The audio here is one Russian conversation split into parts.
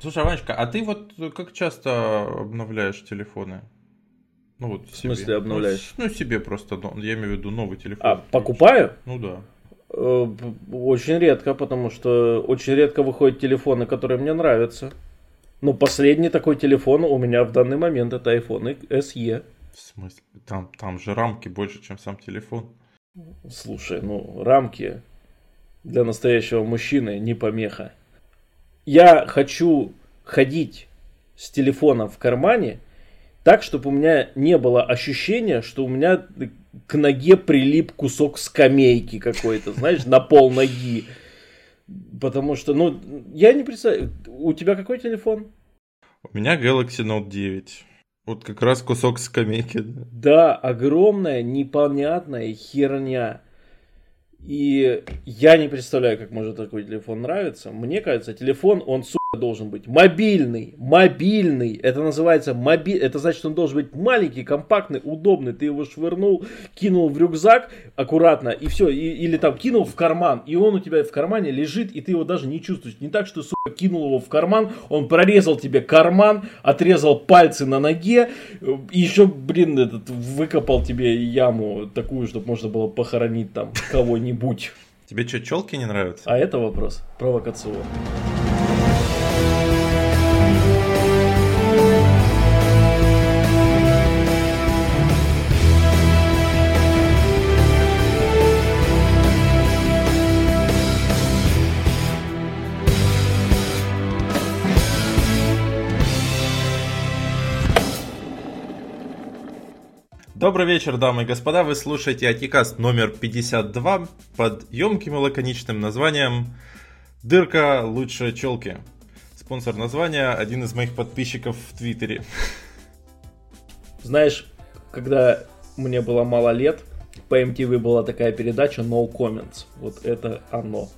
Слушай, Ванечка, а ты вот как часто обновляешь телефоны? Ну вот в смысле себе. обновляешь? Ну, ну себе просто, я имею в виду новый телефон. А, покупаю? Ну да. Э, очень редко, потому что очень редко выходят телефоны, которые мне нравятся. Ну, последний такой телефон у меня в данный момент это iPhone SE. В смысле? Там, там же рамки больше, чем сам телефон. Слушай, ну, рамки для настоящего мужчины не помеха. Я хочу ходить с телефоном в кармане так, чтобы у меня не было ощущения, что у меня к ноге прилип кусок скамейки какой-то, знаешь, на пол ноги. Потому что, ну, я не представляю. У тебя какой телефон? У меня Galaxy Note 9. Вот как раз кусок скамейки. Да, огромная, непонятная херня. И я не представляю, как может такой телефон нравиться. Мне кажется, телефон, он, сука, должен быть мобильный, мобильный. Это называется моби... Это значит, он должен быть маленький, компактный, удобный. Ты его швырнул, кинул в рюкзак аккуратно и все. И, или там кинул в карман, и он у тебя в кармане лежит, и ты его даже не чувствуешь. Не так, что, сука, кинул его в карман, он прорезал тебе карман, отрезал пальцы на ноге, и еще, блин, этот, выкопал тебе яму такую, чтобы можно было похоронить там кого-нибудь. Тебе что, челки не нравятся? А это вопрос провокационный. Добрый вечер, дамы и господа. Вы слушаете Атикаст номер 52 под емким и лаконичным названием «Дырка лучше челки». Спонсор названия – один из моих подписчиков в Твиттере. Знаешь, когда мне было мало лет, по MTV была такая передача No Comments. Вот это оно.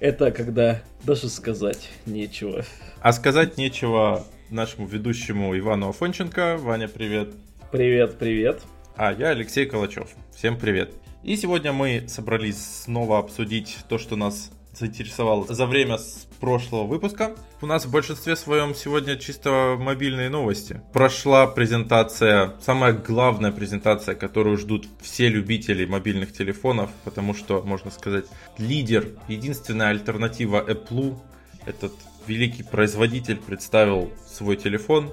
Это когда даже сказать нечего. А сказать нечего нашему ведущему Ивану Афонченко. Ваня, привет. Привет, привет. А я Алексей Калачев. Всем привет. И сегодня мы собрались снова обсудить то, что нас заинтересовало за время с прошлого выпуска. У нас в большинстве своем сегодня чисто мобильные новости. Прошла презентация, самая главная презентация, которую ждут все любители мобильных телефонов, потому что, можно сказать, лидер, единственная альтернатива Apple, этот великий производитель представил свой телефон,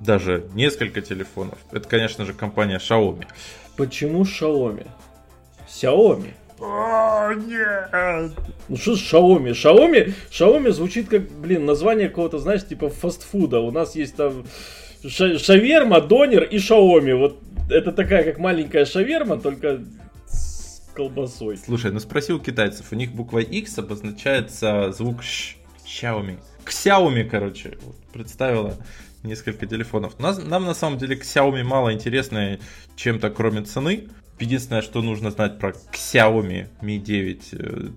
даже несколько телефонов. Это, конечно же, компания Xiaomi. Почему Xiaomi? Xiaomi. О, нет! Ну что с Xiaomi? Xiaomi? Xiaomi звучит как, блин, название какого-то, знаешь, типа фастфуда. У нас есть там шаверма, донер и Xiaomi. Вот это такая, как маленькая шаверма, только с колбасой. Слушай, ну спроси у китайцев. У них буква X обозначается звук Ш. Xiaomi. К Xiaomi, короче, вот, представила несколько телефонов. Нас, нам на самом деле Xiaomi мало интересно чем-то кроме цены. Единственное, что нужно знать про Xiaomi Mi 9, э,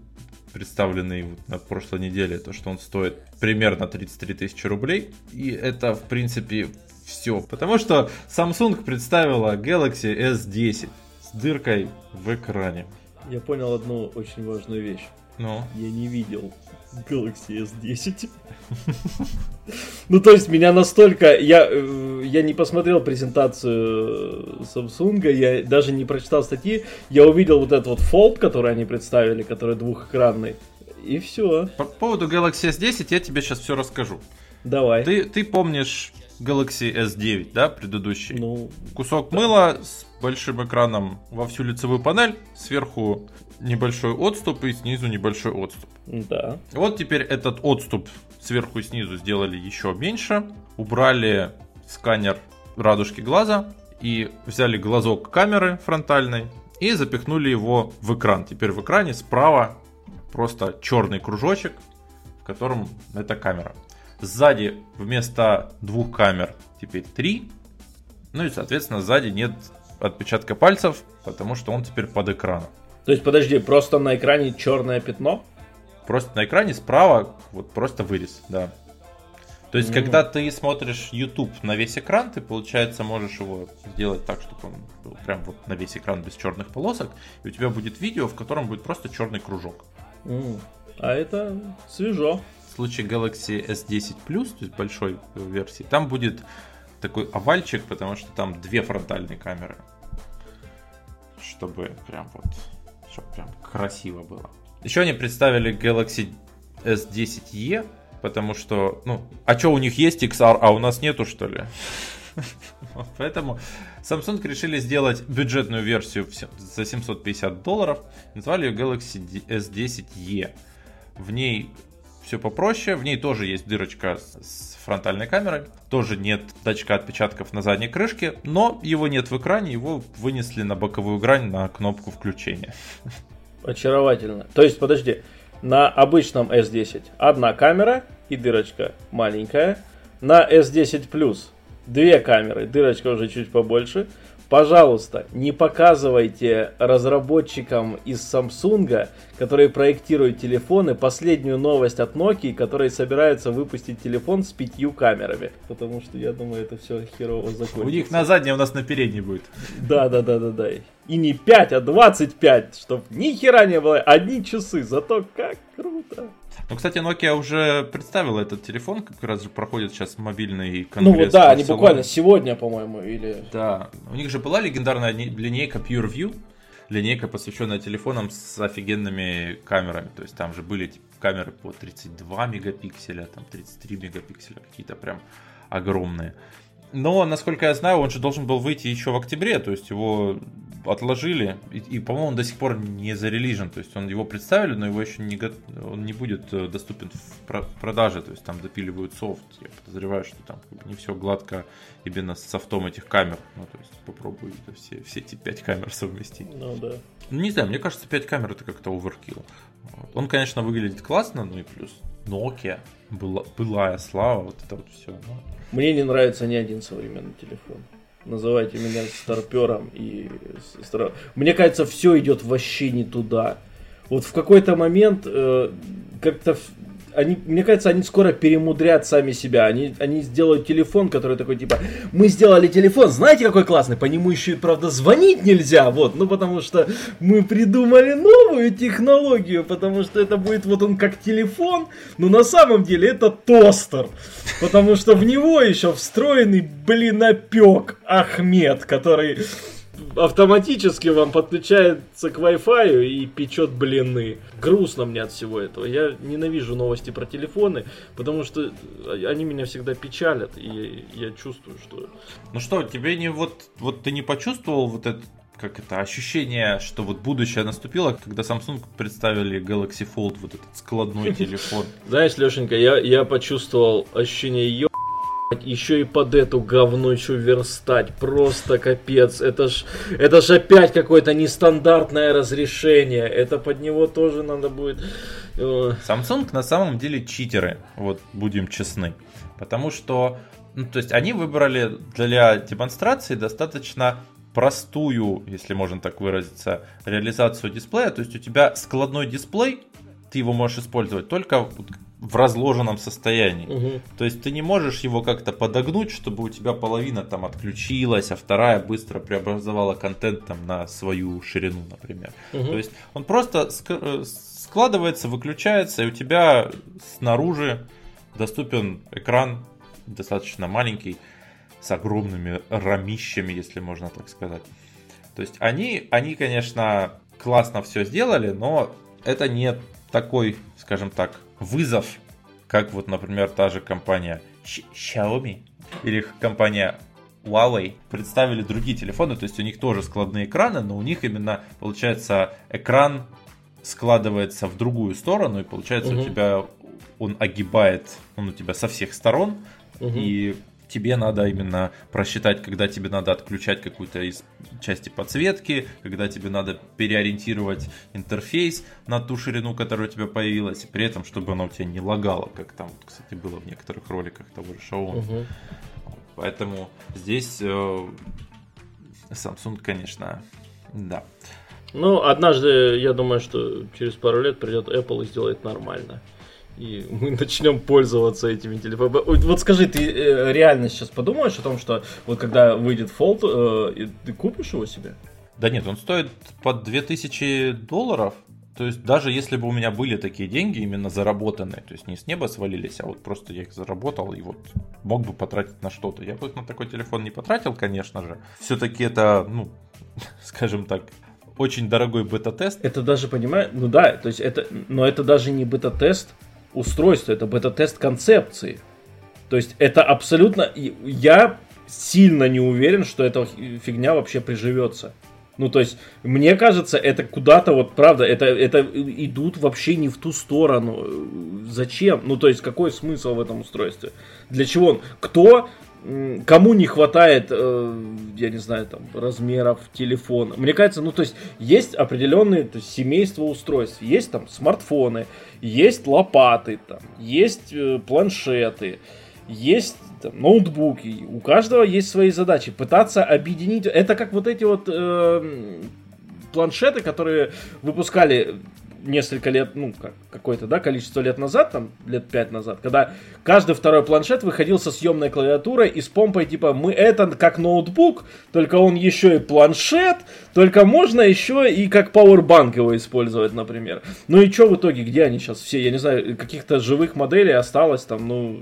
представленный на прошлой неделе, то что он стоит примерно 33 тысячи рублей. И это, в принципе, все. Потому что Samsung представила Galaxy S10 с дыркой в экране. Я понял одну очень важную вещь. Ну? Я не видел Galaxy S10. Ну, то есть, меня настолько... Я, э, я не посмотрел презентацию Samsung, я даже не прочитал статьи. Я увидел вот этот вот Fold, который они представили, который двухэкранный. И все. По поводу Galaxy S10 я тебе сейчас все расскажу. Давай. Ты, ты помнишь Galaxy S9, да, предыдущий? Ну, Кусок мыла с большим экраном во всю лицевую панель, сверху небольшой отступ и снизу небольшой отступ. Да. Вот теперь этот отступ сверху и снизу сделали еще меньше, убрали сканер радужки глаза и взяли глазок камеры фронтальной и запихнули его в экран. Теперь в экране справа просто черный кружочек, в котором эта камера. Сзади вместо двух камер теперь три. Ну и, соответственно, сзади нет отпечатка пальцев, потому что он теперь под экраном. То есть, подожди, просто на экране черное пятно? Просто на экране справа вот просто вырез, да. То есть, mm. когда ты смотришь YouTube на весь экран, ты, получается, можешь его сделать так, чтобы он был прям вот на весь экран без черных полосок, и у тебя будет видео, в котором будет просто черный кружок. Mm. А это свежо. Случае Galaxy S10 Plus, то есть большой версии, там будет такой овальчик, потому что там две фронтальные камеры. Чтобы прям вот, чтобы прям красиво было. Еще они представили Galaxy S10e, потому что, ну, а что у них есть XR, а у нас нету, что ли? Поэтому Samsung решили сделать бюджетную версию за 750 долларов. Назвали ее Galaxy S10e. В ней все попроще. В ней тоже есть дырочка с фронтальной камерой. Тоже нет датчика отпечатков на задней крышке. Но его нет в экране. Его вынесли на боковую грань на кнопку включения. Очаровательно. То есть, подожди. На обычном S10 одна камера и дырочка маленькая. На S10 Plus две камеры, дырочка уже чуть побольше. Пожалуйста, не показывайте разработчикам из Samsung, которые проектируют телефоны, последнюю новость от Nokia, которые собираются выпустить телефон с пятью камерами. Потому что я думаю, это все херово закончится. У них на задней, у нас на передней будет. Да, да, да, да, да. И не 5, а 25, чтобы ни хера не было. Одни часы, зато как круто. Ну, кстати, Nokia уже представила этот телефон, как раз же проходит сейчас мобильный конгресс. Ну вот да, они буквально сегодня, по-моему, или... Да, у них же была легендарная линейка PureView, линейка, посвященная телефонам с офигенными камерами. То есть там же были типа, камеры по 32 мегапикселя, там 33 мегапикселя, какие-то прям огромные. Но, насколько я знаю, он же должен был выйти еще в октябре, то есть его отложили, и, и по-моему, он до сих пор не зарелижен, то есть он его представили, но его еще не, он не будет э, доступен в продаже, то есть там допиливают софт, я подозреваю, что там не все гладко именно с софтом этих камер, ну, то есть попробую все, все эти пять камер совместить. Ну, да. Ну, не знаю, мне кажется, пять камер это как-то оверкил. Он, конечно, выглядит классно, ну и плюс Nokia, была, былая слава, вот это вот все. Мне не нравится ни один современный телефон. Называйте меня старпером и. Мне кажется, все идет вообще не туда. Вот в какой-то момент э, как-то они, мне кажется, они скоро перемудрят сами себя. Они, они сделают телефон, который такой, типа, мы сделали телефон, знаете, какой классный? По нему еще и, правда, звонить нельзя, вот, ну, потому что мы придумали новую технологию, потому что это будет вот он как телефон, но на самом деле это тостер, потому что в него еще встроенный, блин, опек Ахмед, который автоматически вам подключается к Wi-Fi и печет блины. Грустно мне от всего этого. Я ненавижу новости про телефоны, потому что они меня всегда печалят, и я чувствую, что... Ну что, тебе не вот, вот ты не почувствовал вот это как это, ощущение, что вот будущее наступило, когда Samsung представили Galaxy Fold, вот этот складной телефон. Знаешь, Лешенька, я, я почувствовал ощущение ее еще и под эту говнучую верстать. Просто капец. Это ж, это ж опять какое-то нестандартное разрешение. Это под него тоже надо будет... Э, Samsung на самом деле читеры. Вот будем честны. Потому что, ну, то есть они выбрали для демонстрации достаточно простую, если можно так выразиться, реализацию дисплея. То есть у тебя складной дисплей, ты его можешь использовать только в разложенном состоянии. Угу. То есть ты не можешь его как-то подогнуть, чтобы у тебя половина там отключилась, а вторая быстро преобразовала контент там на свою ширину, например. Угу. То есть он просто э, складывается, выключается, и у тебя снаружи доступен экран достаточно маленький, с огромными рамищами, если можно так сказать. То есть они, они, конечно, классно все сделали, но это не такой, скажем так, вызов, как вот, например, та же компания Xiaomi или компания Huawei представили другие телефоны, то есть у них тоже складные экраны, но у них именно получается экран складывается в другую сторону и получается угу. у тебя он огибает, он у тебя со всех сторон угу. и тебе надо именно просчитать, когда тебе надо отключать какую-то из части подсветки, когда тебе надо переориентировать интерфейс на ту ширину, которая у тебя появилась, и при этом, чтобы она у тебя не лагала, как там, кстати, было в некоторых роликах того же Xiaomi. Угу. Поэтому здесь э, Samsung, конечно, да. Ну, однажды, я думаю, что через пару лет придет Apple и сделает нормально и мы начнем пользоваться этими телефонами. Вот скажи, ты э, реально сейчас подумаешь о том, что вот когда выйдет Fold, э, ты купишь его себе? Да нет, он стоит под 2000 долларов. То есть даже если бы у меня были такие деньги именно заработанные, то есть не с неба свалились, а вот просто я их заработал и вот мог бы потратить на что-то. Я бы на такой телефон не потратил, конечно же. Все-таки это, ну, скажем так, очень дорогой бета-тест. Это даже, понимаю, ну да, то есть это, но это даже не бета-тест устройства, это бета-тест концепции. То есть это абсолютно, я сильно не уверен, что эта фигня вообще приживется. Ну, то есть, мне кажется, это куда-то вот, правда, это, это идут вообще не в ту сторону. Зачем? Ну, то есть, какой смысл в этом устройстве? Для чего он? Кто кому не хватает, э, я не знаю, там, размеров телефона. Мне кажется, ну, то есть, есть определенные то есть, семейства устройств. Есть там смартфоны, есть лопаты, там, есть э, планшеты, есть там, ноутбуки. У каждого есть свои задачи. Пытаться объединить... Это как вот эти вот э, планшеты, которые выпускали несколько лет, ну, как, какое-то, да, количество лет назад, там, лет пять назад, когда каждый второй планшет выходил со съемной клавиатурой и с помпой, типа, мы это как ноутбук, только он еще и планшет, только можно еще и как пауэрбанк его использовать, например. Ну и что в итоге, где они сейчас все, я не знаю, каких-то живых моделей осталось там, ну,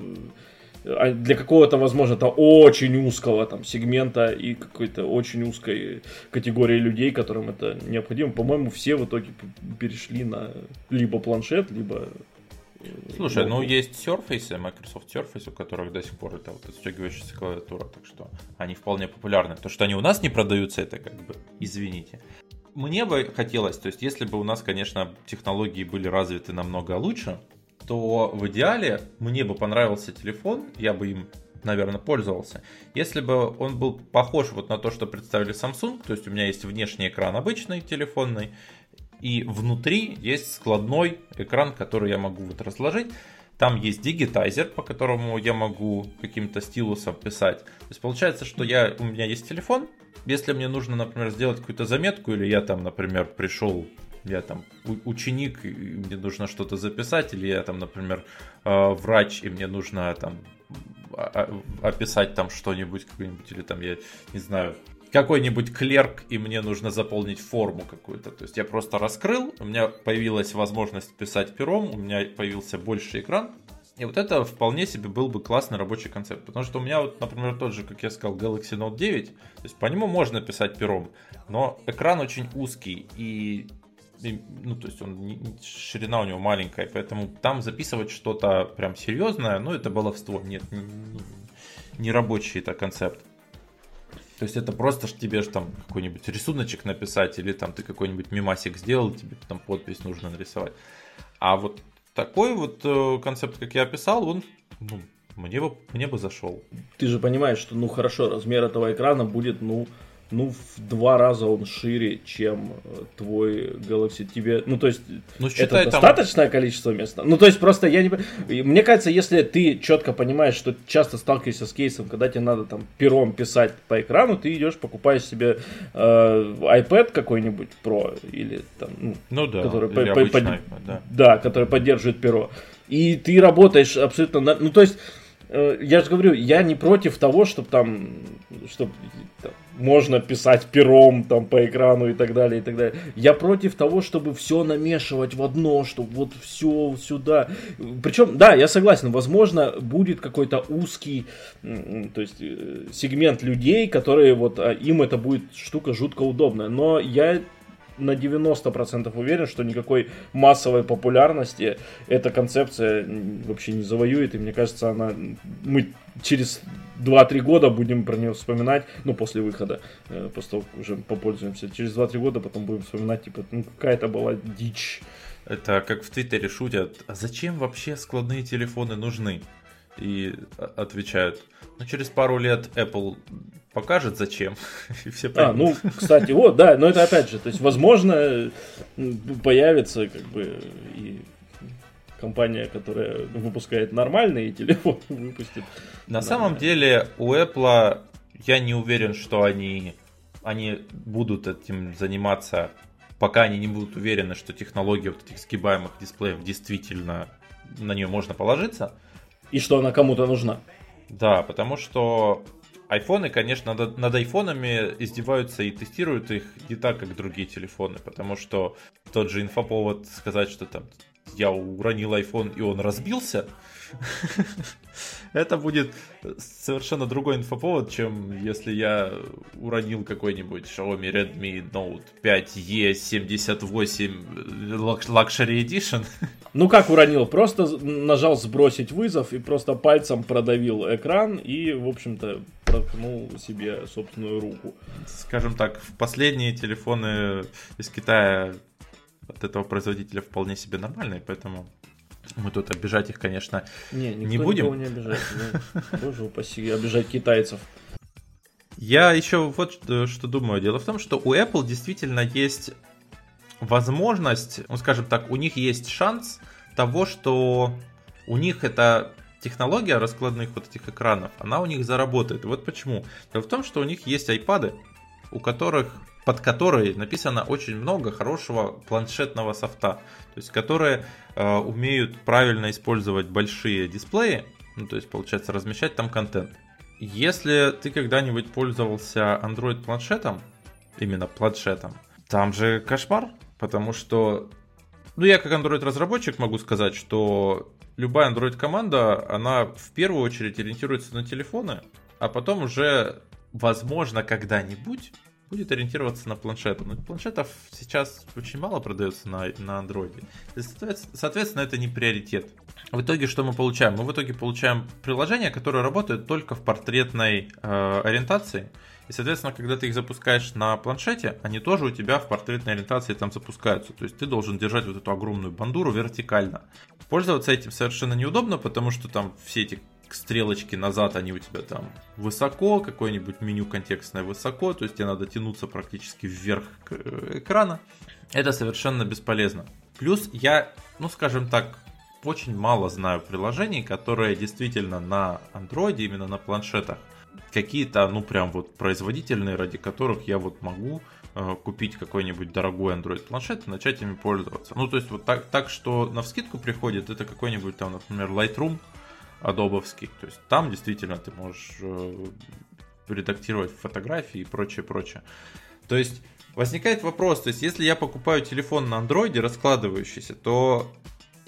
для какого-то, возможно, это очень узкого там сегмента и какой-то очень узкой категории людей, которым это необходимо. По-моему, все в итоге перешли на либо планшет, либо э, Слушай, ну есть Surface, Microsoft Surface, у которых до сих пор это вот отстегивающаяся клавиатура, так что они вполне популярны. То, что они у нас не продаются, это как бы, извините. Мне бы хотелось, то есть если бы у нас, конечно, технологии были развиты намного лучше, то в идеале мне бы понравился телефон, я бы им, наверное, пользовался, если бы он был похож вот на то, что представили Samsung, то есть у меня есть внешний экран обычный телефонный, и внутри есть складной экран, который я могу вот разложить. Там есть дигитайзер, по которому я могу каким-то стилусом писать. То есть получается, что я, у меня есть телефон. Если мне нужно, например, сделать какую-то заметку, или я там, например, пришел я там ученик, и мне нужно что-то записать, или я там, например, э, врач, и мне нужно там описать там что-нибудь, какой-нибудь, или там, я не знаю, какой-нибудь клерк, и мне нужно заполнить форму какую-то. То есть я просто раскрыл, у меня появилась возможность писать пером, у меня появился больше экран, и вот это вполне себе был бы классный рабочий концепт. Потому что у меня вот, например, тот же, как я сказал, Galaxy Note 9, то есть по нему можно писать пером, но экран очень узкий, и ну, то есть он, ширина у него маленькая, поэтому там записывать что-то прям серьезное, ну, это баловство, нет, не, не рабочий это концепт. То есть это просто ж тебе ж там какой-нибудь рисуночек написать, или там ты какой-нибудь мимасик сделал, тебе там подпись нужно нарисовать. А вот такой вот э, концепт, как я описал, он ну, мне бы, мне бы зашел. Ты же понимаешь, что ну хорошо, размер этого экрана будет, ну, ну, в два раза он шире, чем э, твой Galaxy тебе. Ну, то есть, ну, считай, это достаточное там... количество места. Ну, то есть, просто я не... Мне кажется, если ты четко понимаешь, что часто сталкиваешься с кейсом, когда тебе надо там пером писать по экрану, ты идешь, покупаешь себе э, iPad какой-нибудь Pro или там... Ну, ну да, который или по, по, iPad, да. да, который поддерживает перо. И ты работаешь абсолютно... На... Ну, то есть, я же говорю, я не против того, чтобы там... Чтобы, там можно писать пером там по экрану и так далее, и так далее. Я против того, чтобы все намешивать в одно, чтобы вот все сюда. Причем, да, я согласен, возможно, будет какой-то узкий, то есть э, сегмент людей, которые вот а, им это будет штука жутко удобная. Но я на 90% уверен, что никакой массовой популярности эта концепция вообще не завоюет. И мне кажется, она мы через 2-3 года будем про нее вспоминать, ну, после выхода, э, после уже попользуемся. Через 2-3 года потом будем вспоминать, типа, ну, какая-то была дичь. Это как в Твиттере шутят, а зачем вообще складные телефоны нужны? И отвечают, ну, через пару лет Apple покажет зачем. И все а, ну, кстати, вот, да, но это опять же, то есть, возможно, появится как бы и компания, которая выпускает нормальные телефоны, выпустит. На самом деле у Apple я не уверен, что они, они будут этим заниматься, пока они не будут уверены, что технология вот этих сгибаемых дисплеев действительно на нее можно положиться. И что она кому-то нужна. Да, потому что Айфоны, конечно, над, над айфонами издеваются и тестируют их не так, как другие телефоны, потому что тот же инфоповод сказать, что там я уронил iPhone и он разбился, это будет совершенно другой инфоповод, чем если я уронил какой-нибудь Xiaomi Redmi Note 5e 78 Luxury Edition. Ну как уронил? Просто нажал сбросить вызов и просто пальцем продавил экран и, в общем-то, проткнул себе собственную руку. Скажем так, последние телефоны из Китая от этого производителя вполне себе нормальные, поэтому мы тут обижать их, конечно, не, не будем. не обижать. Боже упаси, обижать китайцев. Я еще вот что думаю. Дело в том, что у Apple действительно есть возможность, ну скажем так, у них есть шанс того, что у них эта технология раскладных вот этих экранов, она у них заработает. Вот почему. Дело в том, что у них есть iPad, у которых под которые написано очень много хорошего планшетного софта, то есть которые э, умеют правильно использовать большие дисплеи, ну то есть получается размещать там контент. Если ты когда-нибудь пользовался Android планшетом, именно планшетом, там же кошмар, потому что, ну я как Android разработчик могу сказать, что любая Android команда, она в первую очередь ориентируется на телефоны, а потом уже, возможно, когда-нибудь будет ориентироваться на планшеты. Но планшетов сейчас очень мало продается на, на Android. Соответственно, это не приоритет. В итоге что мы получаем? Мы в итоге получаем приложения, которые работают только в портретной э, ориентации. И, соответственно, когда ты их запускаешь на планшете, они тоже у тебя в портретной ориентации там запускаются. То есть ты должен держать вот эту огромную бандуру вертикально. Пользоваться этим совершенно неудобно, потому что там все эти стрелочки назад, они у тебя там высоко, какое-нибудь меню контекстное высоко, то есть тебе надо тянуться практически вверх э, экрана. Это совершенно бесполезно. Плюс я, ну скажем так, очень мало знаю приложений, которые действительно на андроиде, именно на планшетах, какие-то, ну прям вот производительные, ради которых я вот могу э, купить какой-нибудь дорогой Android планшет и начать ими пользоваться. Ну, то есть вот так, так что на вскидку приходит, это какой-нибудь там, например, Lightroom, адобовский. То есть там действительно ты можешь э, редактировать фотографии и прочее, прочее. То есть возникает вопрос, то есть если я покупаю телефон на андроиде раскладывающийся, то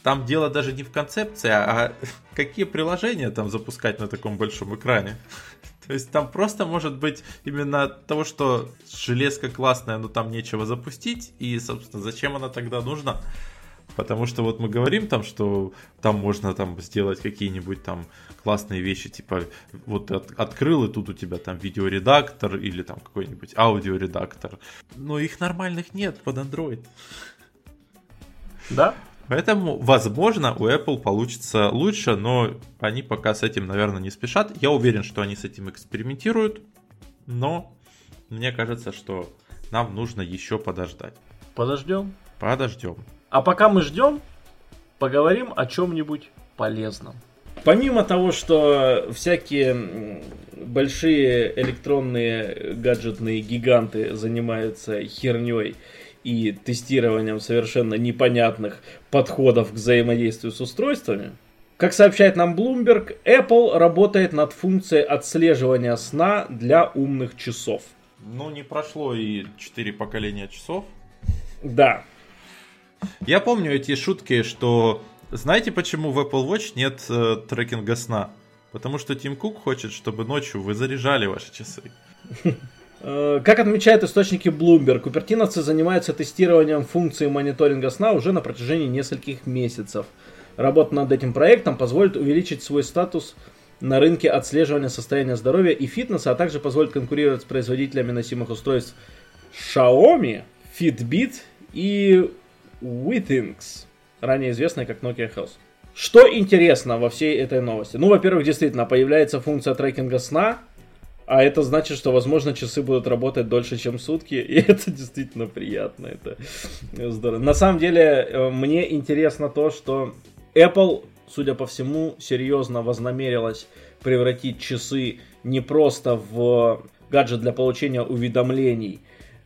там дело даже не в концепции, а какие приложения там запускать на таком большом экране. То есть там просто может быть именно того, что железка классная, но там нечего запустить, и, собственно, зачем она тогда нужна? Потому что вот мы говорим там, что там можно там сделать какие-нибудь там классные вещи, типа вот от, открыл и тут у тебя там видеоредактор или там какой-нибудь аудиоредактор. Но их нормальных нет под Android. Да? Поэтому, возможно, у Apple получится лучше, но они пока с этим, наверное, не спешат. Я уверен, что они с этим экспериментируют, но мне кажется, что нам нужно еще подождать. Подождем? Подождем. А пока мы ждем, поговорим о чем-нибудь полезном. Помимо того, что всякие большие электронные гаджетные гиганты занимаются херней и тестированием совершенно непонятных подходов к взаимодействию с устройствами, как сообщает нам Bloomberg, Apple работает над функцией отслеживания сна для умных часов. Ну, не прошло и 4 поколения часов. Да, я помню эти шутки, что знаете, почему в Apple Watch нет э, трекинга сна? Потому что Тим Кук хочет, чтобы ночью вы заряжали ваши часы. Э, как отмечают источники Bloomberg, купертиновцы занимаются тестированием функции мониторинга сна уже на протяжении нескольких месяцев. Работа над этим проектом позволит увеличить свой статус на рынке отслеживания состояния здоровья и фитнеса, а также позволит конкурировать с производителями носимых устройств Xiaomi, Fitbit и Withings, ранее известная как Nokia Health. Что интересно во всей этой новости? Ну, во-первых, действительно, появляется функция трекинга сна, а это значит, что, возможно, часы будут работать дольше, чем сутки, и это действительно приятно, это здорово. На самом деле, э, мне интересно то, что Apple, судя по всему, серьезно вознамерилась превратить часы не просто в гаджет для получения уведомлений,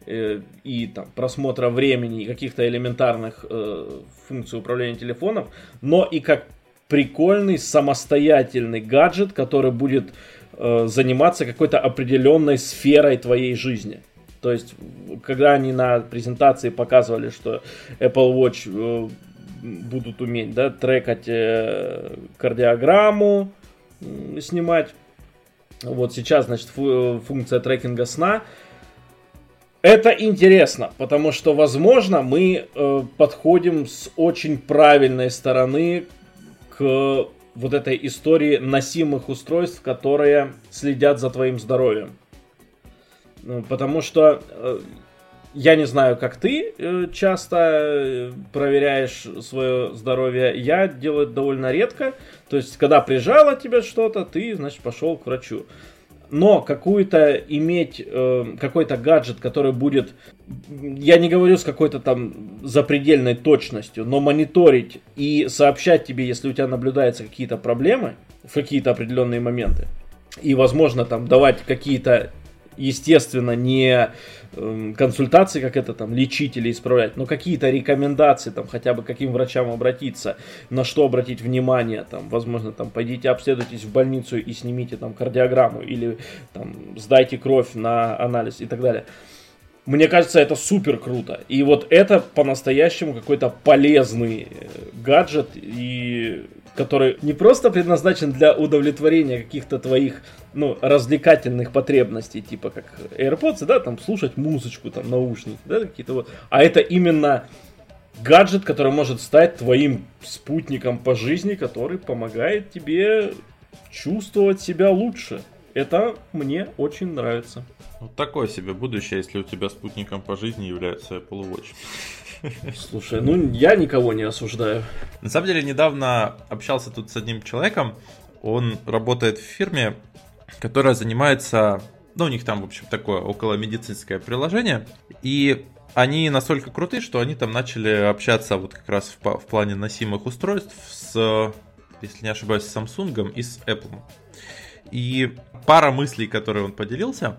и там, просмотра времени и каких-то элементарных э, функций управления телефоном, но и как прикольный самостоятельный гаджет, который будет э, заниматься какой-то определенной сферой твоей жизни. То есть, когда они на презентации показывали, что Apple Watch э, будут уметь да, трекать э, кардиограмму, э, снимать. Вот сейчас, значит, фу- функция трекинга сна. Это интересно, потому что, возможно, мы э, подходим с очень правильной стороны к вот этой истории носимых устройств, которые следят за твоим здоровьем. Ну, потому что э, я не знаю, как ты э, часто э, проверяешь свое здоровье. Я делаю это довольно редко. То есть, когда прижало тебе что-то, ты, значит, пошел к врачу. Но какую-то иметь э, какой-то гаджет, который будет, я не говорю с какой-то там запредельной точностью, но мониторить и сообщать тебе, если у тебя наблюдаются какие-то проблемы в какие-то определенные моменты, и, возможно, там давать какие-то естественно, не консультации, как это там лечить или исправлять, но какие-то рекомендации, там хотя бы каким врачам обратиться, на что обратить внимание, там, возможно, там, пойдите обследуйтесь в больницу и снимите там кардиограмму или там сдайте кровь на анализ и так далее. Мне кажется, это супер круто. И вот это по-настоящему какой-то полезный э, гаджет, и который не просто предназначен для удовлетворения каких-то твоих ну, развлекательных потребностей, типа как AirPods, да, там слушать музычку, там наушники, да, какие-то вот. А это именно гаджет, который может стать твоим спутником по жизни, который помогает тебе чувствовать себя лучше. Это мне очень нравится. Вот такое себе будущее, если у тебя спутником по жизни является Apple Watch. Слушай, ну я никого не осуждаю. На самом деле, недавно общался тут с одним человеком. Он работает в фирме, которая занимается... Ну, у них там, в общем, такое около медицинское приложение. И они настолько крутые, что они там начали общаться вот как раз в, в плане носимых устройств с, если не ошибаюсь, с Samsung и с Apple. И пара мыслей, которые он поделился.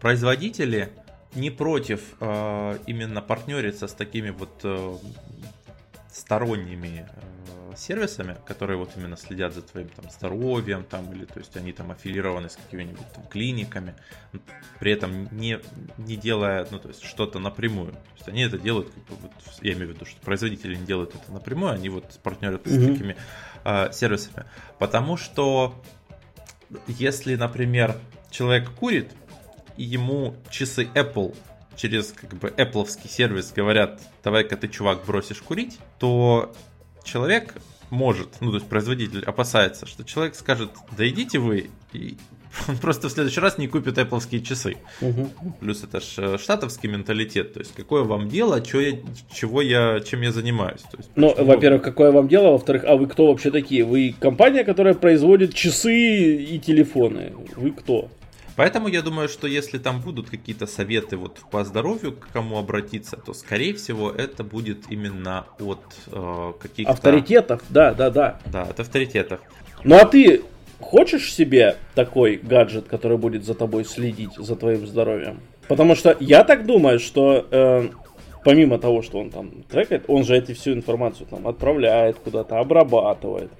Производители не против э, именно партнериться с такими вот э, сторонними э, сервисами, которые вот именно следят за твоим там здоровьем, там, или то есть они там аффилированы с какими-нибудь там клиниками, при этом не, не делая, ну, то есть что-то напрямую. То есть они это делают, как бы, вот, я имею в виду, что производители не делают это напрямую, они вот партнерят mm-hmm. с такими э, сервисами. Потому что если, например, человек курит, и ему часы Apple через как бы Apple сервис говорят, давай-ка ты, чувак, бросишь курить, то человек может, ну то есть производитель опасается, что человек скажет, да идите вы, и он просто в следующий раз не купит Apple часы. Угу. Плюс это ж э, штатовский менталитет, то есть какое вам дело, чё я, чего я, чем я занимаюсь. То есть, ну, почему... во-первых, какое вам дело, во-вторых, а вы кто вообще такие? Вы компания, которая производит часы и телефоны. Вы кто? Поэтому я думаю, что если там будут какие-то советы вот по здоровью, к кому обратиться, то скорее всего это будет именно от э, каких-то... Авторитетов, да, да, да. Да, от авторитетов. Ну а ты хочешь себе такой гаджет, который будет за тобой следить, за твоим здоровьем? Потому что я так думаю, что э, помимо того, что он там трекает, он же эти всю информацию там отправляет куда-то, обрабатывает.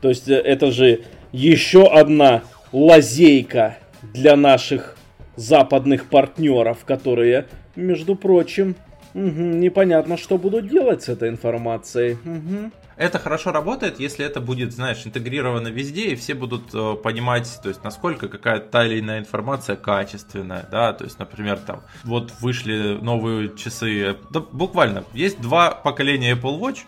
То есть э, это же еще одна лазейка для наших западных партнеров, которые, между прочим, угу, непонятно, что будут делать с этой информацией. Угу. Это хорошо работает, если это будет, знаешь, интегрировано везде, и все будут э, понимать, то есть, насколько какая-то та или иная информация качественная, да, то есть, например, там, вот вышли новые часы, да, буквально, есть два поколения Apple Watch,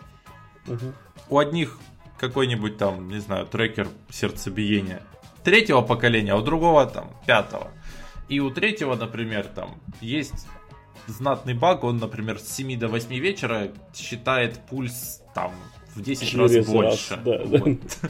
угу. у одних какой-нибудь там, не знаю, трекер сердцебиения, третьего поколения, а у другого там пятого. И у третьего, например, там есть знатный баг, он, например, с 7 до 8 вечера считает пульс там в 10 Через раз больше. Раз, да, вот. да.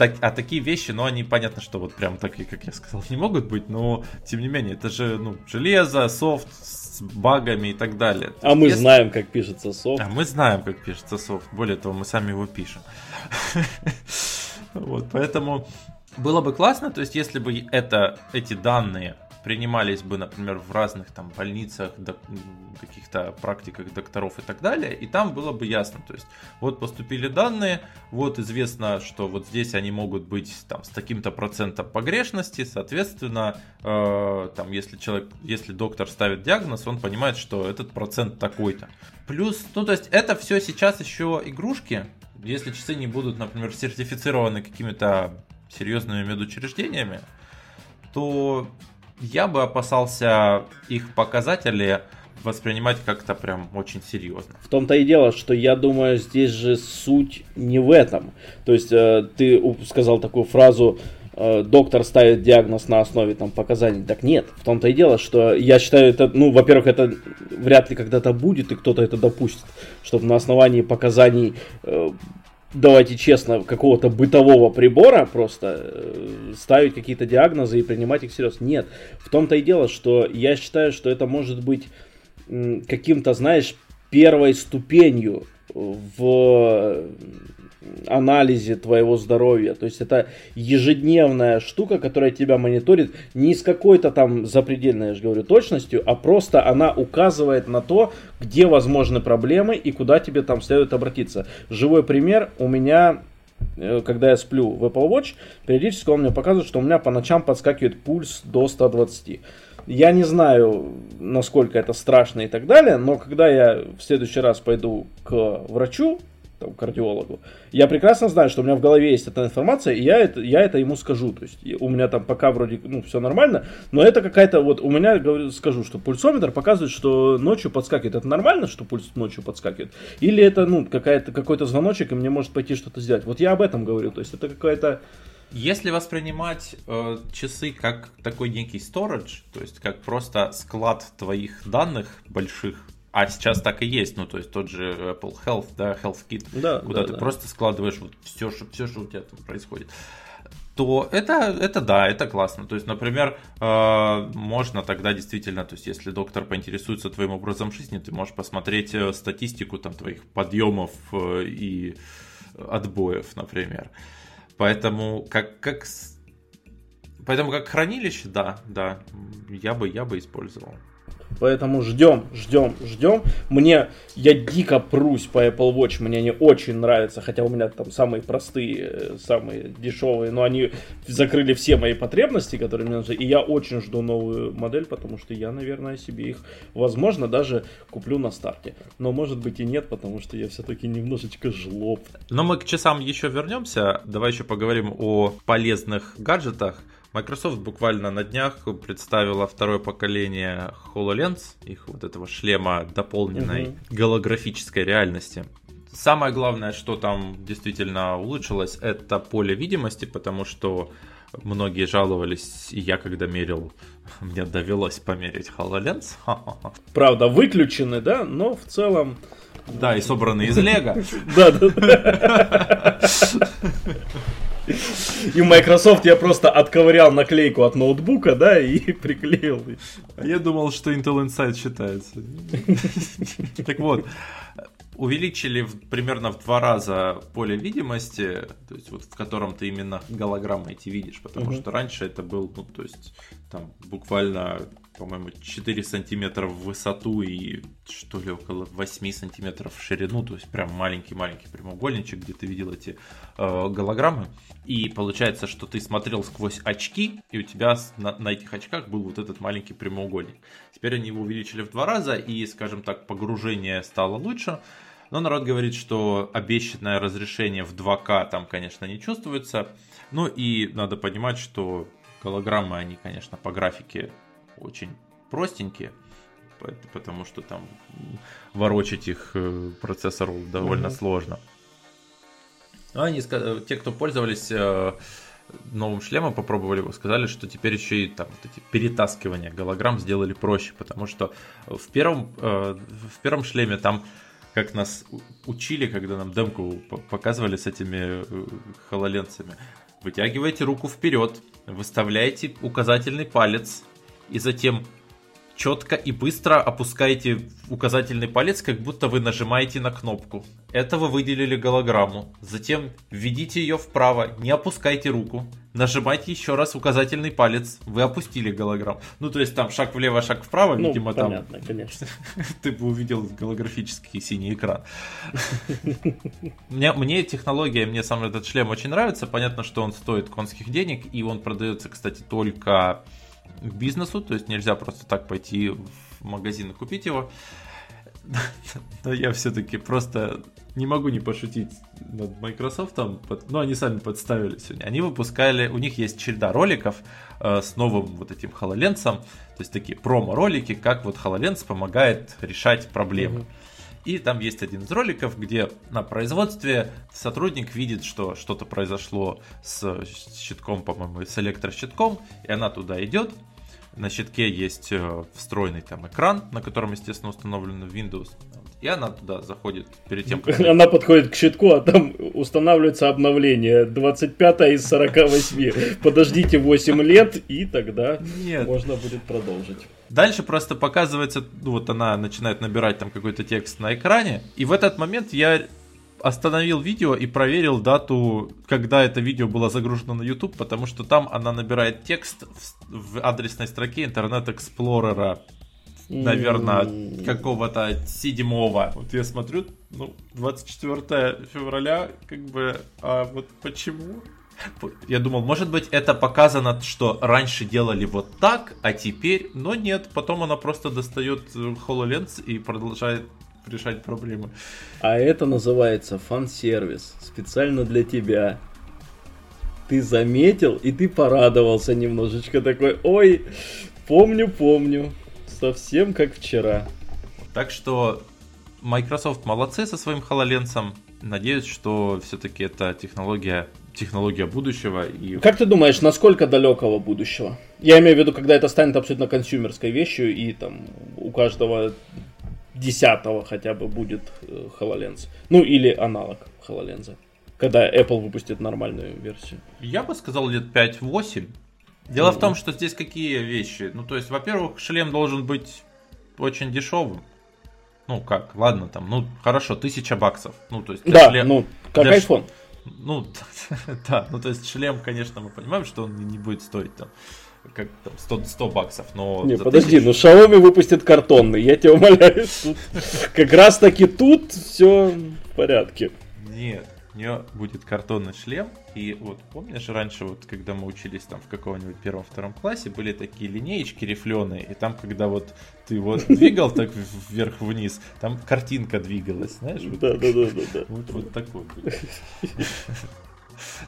Так, а такие вещи, ну, они понятно, что вот прям такие, как я сказал, не могут быть, но тем не менее, это же ну, железо, софт с багами и так далее. А мы Если... знаем, как пишется софт. А мы знаем, как пишется софт. Более того, мы сами его пишем. Вот, поэтому было бы классно, то есть если бы это, эти данные принимались бы, например, в разных там больницах, каких-то практиках докторов и так далее, и там было бы ясно, то есть вот поступили данные, вот известно, что вот здесь они могут быть там с таким-то процентом погрешности, соответственно, э, там если человек, если доктор ставит диагноз, он понимает, что этот процент такой-то. Плюс, ну то есть это все сейчас еще игрушки, если часы не будут, например, сертифицированы какими-то серьезными медучреждениями, то я бы опасался их показатели воспринимать как-то прям очень серьезно. В том-то и дело, что я думаю, здесь же суть не в этом. То есть э, ты сказал такую фразу, э, доктор ставит диагноз на основе там показаний. Так нет, в том-то и дело, что я считаю это, ну, во-первых, это вряд ли когда-то будет, и кто-то это допустит, чтобы на основании показаний э, давайте честно, какого-то бытового прибора просто э, ставить какие-то диагнозы и принимать их всерьез. Нет. В том-то и дело, что я считаю, что это может быть каким-то, знаешь, первой ступенью в анализе твоего здоровья. То есть это ежедневная штука, которая тебя мониторит не с какой-то там запредельной, я же говорю, точностью, а просто она указывает на то, где возможны проблемы и куда тебе там следует обратиться. Живой пример у меня э, когда я сплю в Apple Watch, периодически он мне показывает, что у меня по ночам подскакивает пульс до 120. Я не знаю, насколько это страшно и так далее, но когда я в следующий раз пойду к врачу, там, кардиологу. Я прекрасно знаю, что у меня в голове есть эта информация, и я это, я это ему скажу. То есть у меня там пока вроде ну, все нормально, но это какая-то вот у меня говорю, скажу, что пульсометр показывает, что ночью подскакивает. Это нормально, что пульс ночью подскакивает? Или это ну какая-то какой-то звоночек, и мне может пойти что-то сделать? Вот я об этом говорю. То есть это какая-то если воспринимать э, часы как такой некий storage, то есть как просто склад твоих данных больших, а сейчас так и есть, ну, то есть тот же Apple Health, да, Health Kit, да, куда да, ты да. просто складываешь вот все, что, все, что у тебя там происходит то это, это да, это классно. То есть, например, э, можно тогда действительно, то есть, если доктор поинтересуется твоим образом жизни, ты можешь посмотреть э, статистику там твоих подъемов э, и отбоев, например. Поэтому как, как, поэтому как хранилище, да, да, я бы, я бы использовал. Поэтому ждем, ждем, ждем. Мне, я дико прусь по Apple Watch, мне они очень нравятся, хотя у меня там самые простые, э, самые дешевые, но они закрыли все мои потребности, которые мне нужны. И я очень жду новую модель, потому что я, наверное, себе их, возможно, даже куплю на старте. Но может быть и нет, потому что я все-таки немножечко жлоб. Но мы к часам еще вернемся. Давай еще поговорим о полезных гаджетах. Microsoft буквально на днях представила второе поколение HoloLens, их вот этого шлема дополненной угу. голографической реальности. Самое главное, что там действительно улучшилось, это поле видимости, потому что многие жаловались, и я когда мерил, мне довелось померить HoloLens. Правда, выключены, да, но в целом... Да, и собраны из Лего. Да, да. И Microsoft я просто отковырял наклейку от ноутбука, да, и приклеил. А я думал, что Intel Inside считается. Так вот, увеличили примерно в два раза поле видимости, то есть вот в котором ты именно голограммы эти видишь, потому что раньше это был, ну, то есть там буквально по-моему, 4 сантиметра в высоту и что ли около 8 сантиметров в ширину, то есть прям маленький-маленький прямоугольничек, где ты видел эти э, голограммы. И получается, что ты смотрел сквозь очки, и у тебя на, на этих очках был вот этот маленький прямоугольник. Теперь они его увеличили в два раза, и, скажем так, погружение стало лучше. Но народ говорит, что обещанное разрешение в 2К там, конечно, не чувствуется. Ну и надо понимать, что голограммы, они, конечно, по графике очень простенькие, потому что там ворочать их э, процессору довольно mm-hmm. сложно. Но они, те, кто пользовались э, новым шлемом, попробовали его, сказали, что теперь еще и там вот эти перетаскивания голограмм сделали проще, потому что в первом, э, в первом шлеме там как нас учили, когда нам демку показывали с этими хололенцами. Вытягиваете руку вперед, выставляете указательный палец и затем четко и быстро опускаете указательный палец, как будто вы нажимаете на кнопку. Это вы выделили голограмму. Затем введите ее вправо, не опускайте руку. Нажимайте еще раз указательный палец. Вы опустили голограмму. Ну, то есть там шаг влево, шаг вправо, Ну, видимо, понятно, там конечно. ты бы увидел голографический синий экран. Мне, мне технология, мне сам этот шлем очень нравится. Понятно, что он стоит конских денег, и он продается, кстати, только к бизнесу, то есть нельзя просто так пойти в магазин и купить его. Но я все-таки просто не могу не пошутить над Microsoft. под- Ну, они сами подставили сегодня. Они выпускали, у них есть череда роликов э, с новым вот этим HoloLens. То есть такие промо-ролики, как вот HoloLens помогает решать проблемы. Мгм. И там есть один из роликов, где на производстве сотрудник видит, что что-то произошло с щитком, по-моему, с электрощитком, и она туда идет. На щитке есть э, встроенный там экран, на котором, естественно, установлен Windows. И она туда заходит перед тем, как... Она подходит к щитку, а там устанавливается обновление 25 из 48. Подождите 8 лет, и тогда Нет. можно будет продолжить. Дальше просто показывается, ну вот она начинает набирать там какой-то текст на экране, и в этот момент я остановил видео и проверил дату, когда это видео было загружено на YouTube, потому что там она набирает текст в, в адресной строке Internet Explorer, наверное, какого-то седьмого. Вот я смотрю, ну, 24 февраля, как бы, а вот почему? Я думал, может быть, это показано, что раньше делали вот так, а теперь, но нет, потом она просто достает э, HoloLens и продолжает решать проблемы. А это называется фан-сервис. Специально для тебя. Ты заметил, и ты порадовался немножечко такой. Ой, помню, помню. Совсем как вчера. Так что Microsoft молодцы со своим HoloLens. Надеюсь, что все-таки это технология, технология будущего. И Как ты думаешь, насколько далекого будущего? Я имею в виду, когда это станет абсолютно консюмерской вещью, и там у каждого десятого хотя бы будет э, HoloLens. Ну или аналог HoloLens. Когда Apple выпустит нормальную версию. Я бы сказал лет 5-8. Дело в том, что здесь какие вещи. Ну, то есть, во-первых, шлем должен быть очень дешевым. Ну, как, ладно, там, ну, хорошо, тысяча баксов. Ну, то есть, для Да, шле- ну, как для iPhone. Ну, да, ну, то есть, шлем, конечно, мы понимаем, что он не будет стоить там, как там, 100, 100 баксов, но... Не, подожди, тысячу- ну Xiaomi выпустит картонный, я тебя умоляю. Как раз таки тут все в порядке. Нет, у нее будет картонный шлем. И вот помнишь, раньше, вот когда мы учились там в каком-нибудь первом-втором классе, были такие линеечки рифленые, и там, когда вот ты вот двигал так вверх-вниз, там картинка двигалась, знаешь? Вот, Да, да, да, да, да. вот, вот такой.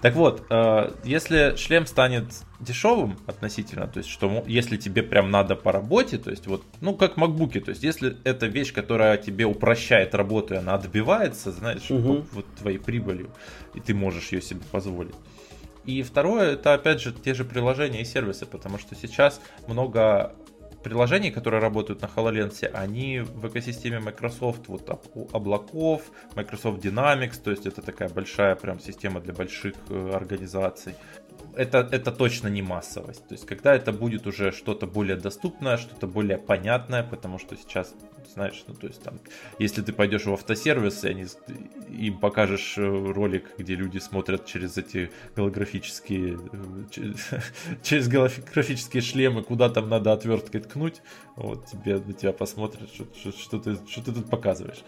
Так вот, э, если шлем станет дешевым относительно, то есть что если тебе прям надо по работе, то есть вот, ну как макбуки, то есть если это вещь, которая тебе упрощает работу, и она отбивается, знаешь, по- вот твоей прибылью, и ты можешь ее себе позволить. И второе, это опять же те же приложения и сервисы, потому что сейчас много приложений, которые работают на HoloLens, они в экосистеме Microsoft, вот об- облаков, Microsoft Dynamics, то есть это такая большая прям система для больших э, организаций. Это, это точно не массовость. То есть, когда это будет уже что-то более доступное, что-то более понятное, потому что сейчас, знаешь, ну, то есть там, если ты пойдешь в автосервис, и они, им покажешь э, ролик, где люди смотрят через эти голографические, э, че- через голографические шлемы, куда там надо отверткой ткнуть, вот тебе на тебя посмотрят, что, что- что ты, что ты тут показываешь.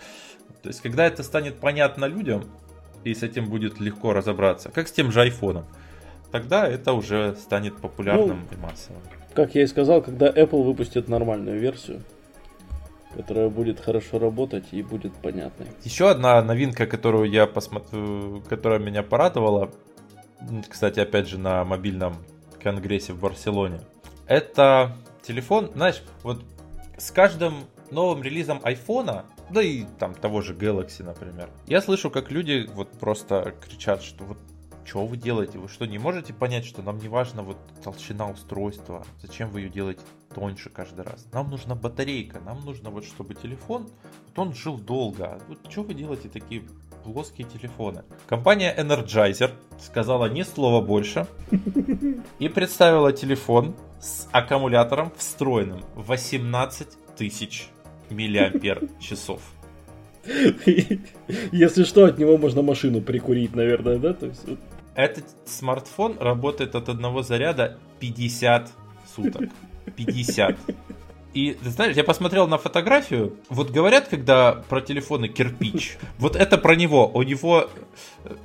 То есть, когда это станет понятно людям, и с этим будет легко разобраться, как с тем же айфоном, тогда это уже станет популярным и массовым. Как я и сказал, когда Apple выпустит нормальную версию, которая будет хорошо работать и будет понятной. Еще одна новинка, которую я посмотрю, которая меня порадовала, кстати, опять же на мобильном конгрессе в Барселоне, это телефон, знаешь, вот с каждым новым релизом айфона, да и там того же Galaxy, например, я слышу, как люди вот просто кричат, что вот что вы делаете? Вы что, не можете понять, что нам не важно вот толщина устройства? Зачем вы ее делаете тоньше каждый раз? Нам нужна батарейка, нам нужно вот, чтобы телефон, вот он жил долго. Вот что вы делаете такие плоские телефоны? Компания Energizer сказала ни слова больше и представила телефон с аккумулятором встроенным 18 тысяч миллиампер часов. Если что, от него можно машину прикурить, наверное, да? То есть... Этот смартфон работает от одного заряда 50 суток. 50. И, ты знаешь, я посмотрел на фотографию, вот говорят, когда про телефоны кирпич, вот это про него, у него,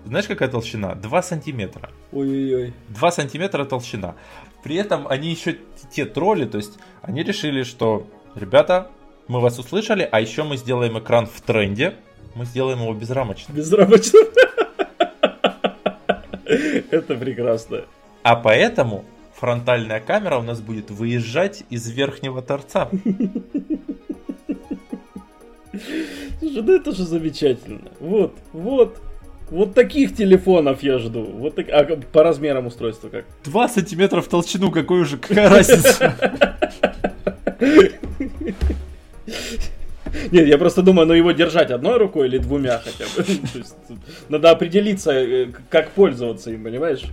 знаешь, какая толщина? 2 сантиметра. Ой-ой-ой. 2 сантиметра толщина. При этом они еще те тролли, то есть они решили, что, ребята, мы вас услышали, а еще мы сделаем экран в тренде, мы сделаем его безрамочным. Безрамочным. Это прекрасно. А поэтому фронтальная камера у нас будет выезжать из верхнего торца. Слушай, ну это же замечательно. Вот, вот. Вот таких телефонов я жду. Вот так... А по размерам устройства как? 2 сантиметра в толщину, какой уже, какая разница? Нет, я просто думаю, ну его держать одной рукой или двумя хотя бы. Надо определиться, э, как пользоваться им, понимаешь?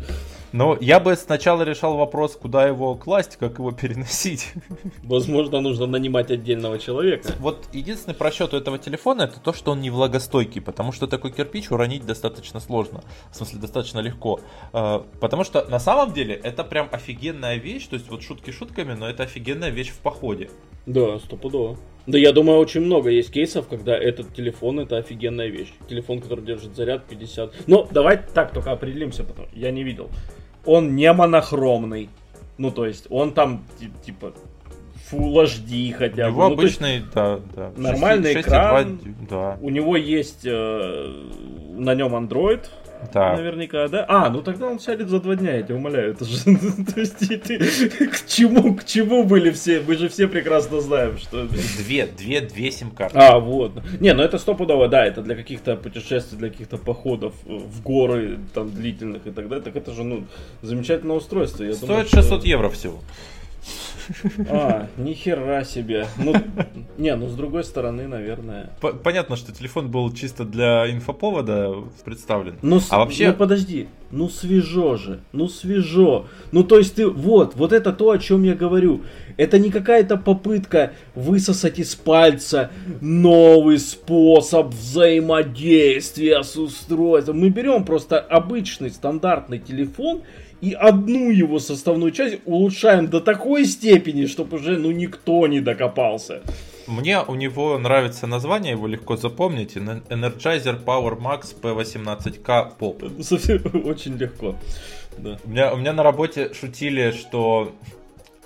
Но я бы сначала решал вопрос, куда его класть, как его переносить. Возможно, нужно нанимать отдельного человека. Вот единственный просчет у этого телефона это то, что он не влагостойкий, потому что такой кирпич уронить достаточно сложно. В смысле, достаточно легко. А, потому что на самом деле это прям офигенная вещь, то есть вот шутки шутками, но это офигенная вещь в походе. Да, стопудово. Да я думаю, очень много есть кейсов, когда этот телефон это офигенная вещь. Телефон, который держит заряд 50. Ну, давай так только определимся, потому я не видел. Он не монохромный. Ну, то есть, он там, типа, Full HD хотя бы. Его ну, обычный, да, да. Нормальный 6, экран. 6, 2, да. У него есть э, на нем Android, да. Наверняка, да? А, ну тогда он сядет за два дня, я тебя умоляю. Это же, то есть, ты, к чему, к чему были все? Мы же все прекрасно знаем, что... Две, две, две сим-карты. А, вот. Не, ну это стопудово, да, это для каких-то путешествий, для каких-то походов в горы, там, длительных и так далее. Так это же, ну, замечательное устройство. Я Стоит думаю, 600 что... евро всего. А, нихера себе. Ну, не, ну с другой стороны, наверное. Понятно, что телефон был чисто для инфоповода представлен. Ну, а вообще... Ну подожди, ну свежо же, ну свежо. Ну то есть ты, вот, вот это то, о чем я говорю. Это не какая-то попытка высосать из пальца новый способ взаимодействия с устройством. Мы берем просто обычный стандартный телефон и одну его составную часть улучшаем до такой степени, чтобы уже ну никто не докопался. Мне у него нравится название, его легко запомнить. Energizer Power Max P18K Pop. Совсем очень легко. Да. У, меня, у меня на работе шутили, что...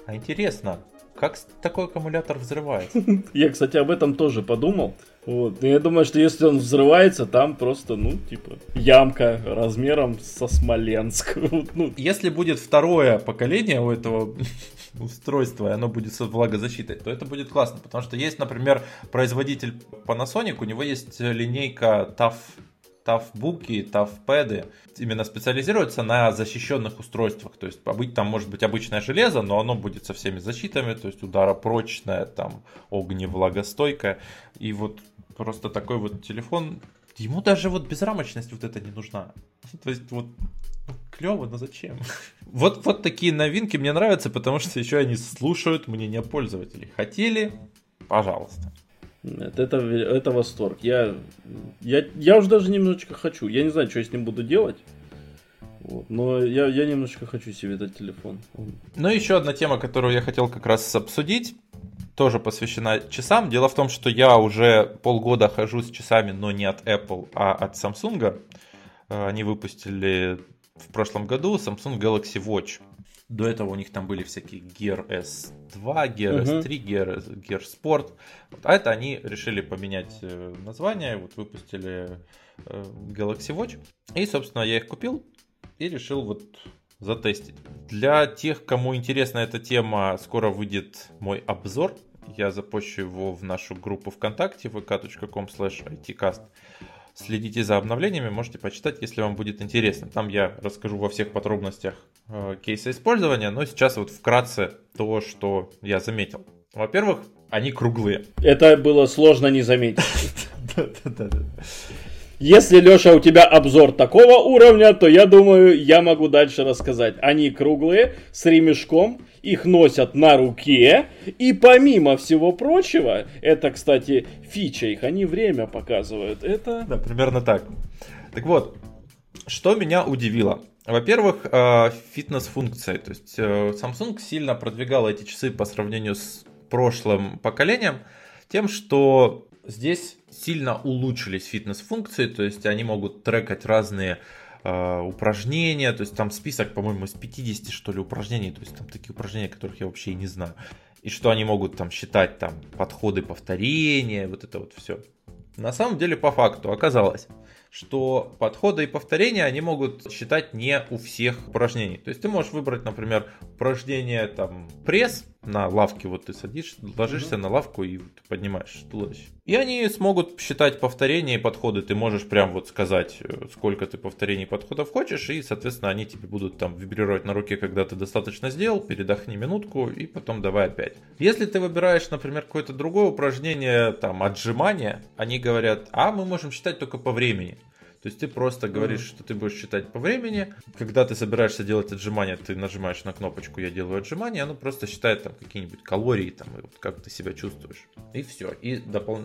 А интересно, как такой аккумулятор взрывается? Я, кстати, об этом тоже подумал. Вот. я думаю, что если он взрывается, там просто, ну, типа, ямка размером со Смоленск. ну. Если будет второе поколение у этого устройства, и оно будет с влагозащитой, то это будет классно. Потому что есть, например, производитель Panasonic, у него есть линейка TAF тафбуки, тафпэды именно специализируются на защищенных устройствах. То есть там может быть обычное железо, но оно будет со всеми защитами, то есть ударопрочное, там огневлагостойкое. И вот просто такой вот телефон, ему даже вот безрамочность вот это не нужна. То есть вот ну, клево, но зачем? Вот, вот такие новинки мне нравятся, потому что еще они слушают мнение пользователей. Хотели? Пожалуйста. Это, это, это восторг. Я, я, я уже даже немножечко хочу. Я не знаю, что я с ним буду делать. Вот. Но я, я немножечко хочу себе этот телефон. Ну, еще одна тема, которую я хотел как раз обсудить, тоже посвящена часам. Дело в том, что я уже полгода хожу с часами, но не от Apple, а от Samsung. Э, они выпустили в прошлом году Samsung Galaxy Watch. До этого у них там были всякие Gear S2, Gear uh-huh. S3, Gear, Gear Sport. А это они решили поменять э, название, вот выпустили э, Galaxy Watch. И, собственно, я их купил и решил вот затестить. Для тех, кому интересна эта тема, скоро выйдет мой обзор. Я запущу его в нашу группу ВКонтакте vk.com itcast. Следите за обновлениями, можете почитать, если вам будет интересно. Там я расскажу во всех подробностях э, кейса использования, но сейчас вот вкратце то, что я заметил. Во-первых, они круглые. Это было сложно не заметить. Если, Леша, у тебя обзор такого уровня, то я думаю, я могу дальше рассказать. Они круглые, с ремешком, их носят на руке, и помимо всего прочего, это, кстати, фича их, они время показывают. Это... Да, примерно так. Так вот, что меня удивило. Во-первых, э, фитнес-функция. То есть э, Samsung сильно продвигал эти часы по сравнению с прошлым поколением тем, что здесь сильно улучшились фитнес-функции, то есть они могут трекать разные э, упражнения, то есть там список, по-моему, из 50, что ли, упражнений, то есть там такие упражнения, которых я вообще и не знаю. И что они могут там считать там подходы повторения, вот это вот все. На самом деле, по факту, оказалось, что подходы и повторения они могут считать не у всех упражнений. То есть ты можешь выбрать, например, упражнение там пресс, на лавке, вот ты садишься, ложишься угу. на лавку и поднимаешь туловище. И они смогут считать повторения и подходы. Ты можешь прям вот сказать, э, сколько ты повторений и подходов хочешь, и, соответственно, они тебе будут там вибрировать на руке, когда ты достаточно сделал, передохни минутку и потом давай опять. Если ты выбираешь, например, какое-то другое упражнение, там, отжимания, они говорят, а мы можем считать только по времени. То есть ты просто говоришь, что ты будешь считать по времени. Когда ты собираешься делать отжимания, ты нажимаешь на кнопочку «Я делаю отжимания», оно просто считает там какие-нибудь калории, там, и вот как ты себя чувствуешь. И все. И допол...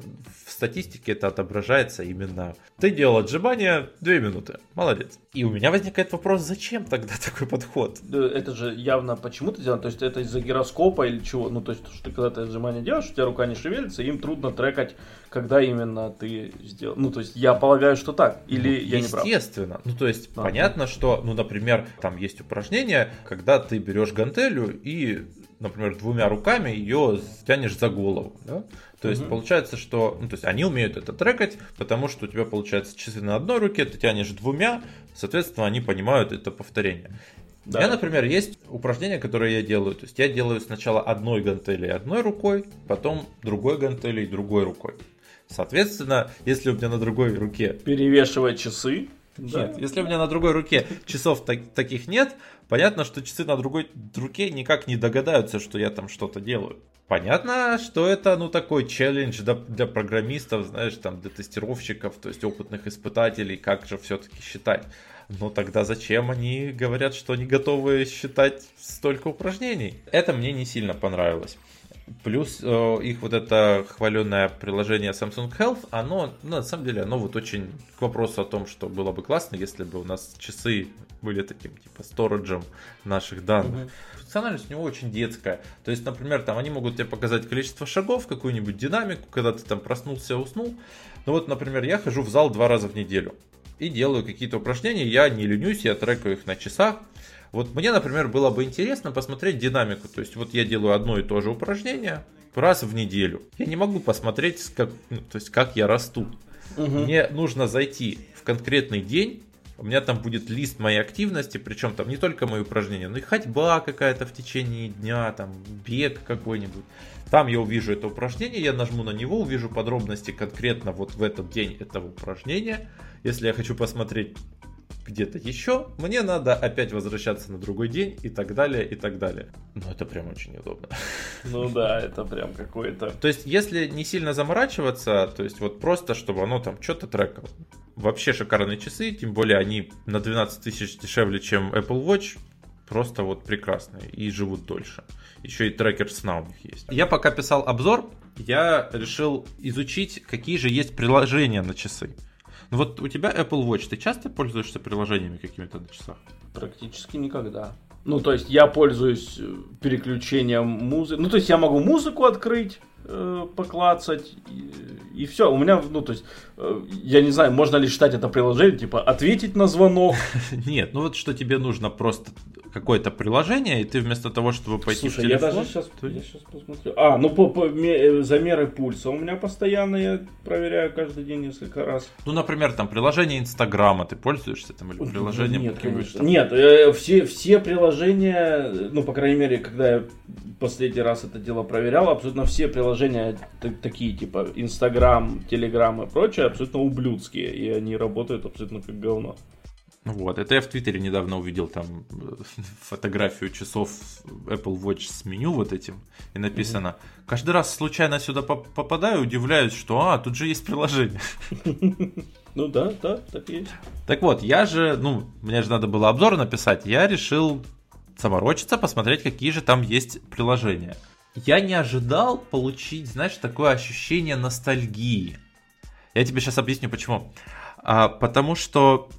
в статистике это отображается именно «Ты делал отжимания 2 минуты». Молодец. И у меня возникает вопрос, зачем тогда такой подход? Это же явно почему ты делаешь? То есть это из-за гироскопа или чего? Ну, то есть, что ты когда ты отжимания делаешь, у тебя рука не шевелится, им трудно трекать, когда именно ты сделал. Ну, то есть я полагаю, что так. Или или я не прав? Естественно. Ну, то есть, а, понятно, что, ну, например, там есть упражнение, когда ты берешь гантелю и, например, двумя руками ее тянешь за голову. Да? То есть, угу. получается, что, ну, то есть, они умеют это трекать, потому что у тебя, получается, часы на одной руке, ты тянешь двумя, соответственно, они понимают это повторение. Да. Я, например, есть упражнения, которые я делаю. То есть я делаю сначала одной гантелей одной рукой, потом другой гантелей другой рукой. Соответственно, если у меня на другой руке... Перевешивать часы. Нет, да. если у меня на другой руке часов так, таких нет, понятно, что часы на другой руке никак не догадаются, что я там что-то делаю. Понятно, что это, ну, такой челлендж для, для программистов, знаешь, там, для тестировщиков, то есть опытных испытателей, как же все-таки считать. Но тогда зачем они говорят, что они готовы считать столько упражнений? Это мне не сильно понравилось. Плюс э, их вот это хваленное приложение Samsung Health, оно, ну, на самом деле, оно вот очень к вопросу о том, что было бы классно, если бы у нас часы были таким, типа, сториджем наших данных. Mm-hmm. Функциональность у него очень детская. То есть, например, там они могут тебе показать количество шагов, какую-нибудь динамику, когда ты там проснулся, уснул. Ну вот, например, я хожу в зал два раза в неделю и делаю какие-то упражнения, я не ленюсь, я трекаю их на часах. Вот мне, например, было бы интересно посмотреть динамику. То есть вот я делаю одно и то же упражнение раз в неделю. Я не могу посмотреть, как, ну, то есть как я расту. Угу. Мне нужно зайти в конкретный день. У меня там будет лист моей активности, причем там не только мои упражнения, но и ходьба какая-то в течение дня, там бег какой-нибудь. Там я увижу это упражнение, я нажму на него, увижу подробности конкретно вот в этот день этого упражнения. Если я хочу посмотреть где-то еще, мне надо опять возвращаться на другой день и так далее, и так далее. Но это прям очень удобно. Ну да, это прям какой-то... То есть, если не сильно заморачиваться, то есть вот просто, чтобы оно там что-то трекало. Вообще шикарные часы, тем более они на 12 тысяч дешевле, чем Apple Watch. Просто вот прекрасные и живут дольше. Еще и трекер сна у них есть. Я пока писал обзор, я решил изучить, какие же есть приложения на часы. Вот у тебя Apple Watch, ты часто пользуешься приложениями какими-то на часах? Практически никогда. Ну, то есть я пользуюсь э, переключением музыки. Ну, то есть я могу музыку открыть, э, поклацать, и, и все. У меня, ну, то есть, э, я не знаю, можно ли считать это приложение, типа, ответить на звонок. Нет, ну вот что тебе нужно просто какое-то приложение, и ты вместо того, чтобы пойти Слушай, в телефон... я даже сейчас, то... я сейчас посмотрю. А, ну по, по ме, замеры пульса у меня постоянно, я проверяю каждый день несколько раз. Ну, например, там приложение Инстаграма, ты пользуешься там или приложением? Нет, конечно. Там? Нет, э, все, все приложения, ну, по крайней мере, когда я последний раз это дело проверял, абсолютно все приложения такие, типа Инстаграм, Телеграм и прочее, абсолютно ублюдские, и они работают абсолютно как говно. Вот, это я в Твиттере недавно увидел там э, фотографию часов Apple Watch с меню вот этим, и написано, mm-hmm. каждый раз случайно сюда попадаю, удивляюсь, что, а, тут же есть приложение. Ну да, да, так есть. Так вот, я же, ну, мне же надо было обзор написать, я решил заморочиться, посмотреть, какие же там есть приложения. Я не ожидал получить, знаешь, такое ощущение ностальгии. Я тебе сейчас объясню почему. А, потому что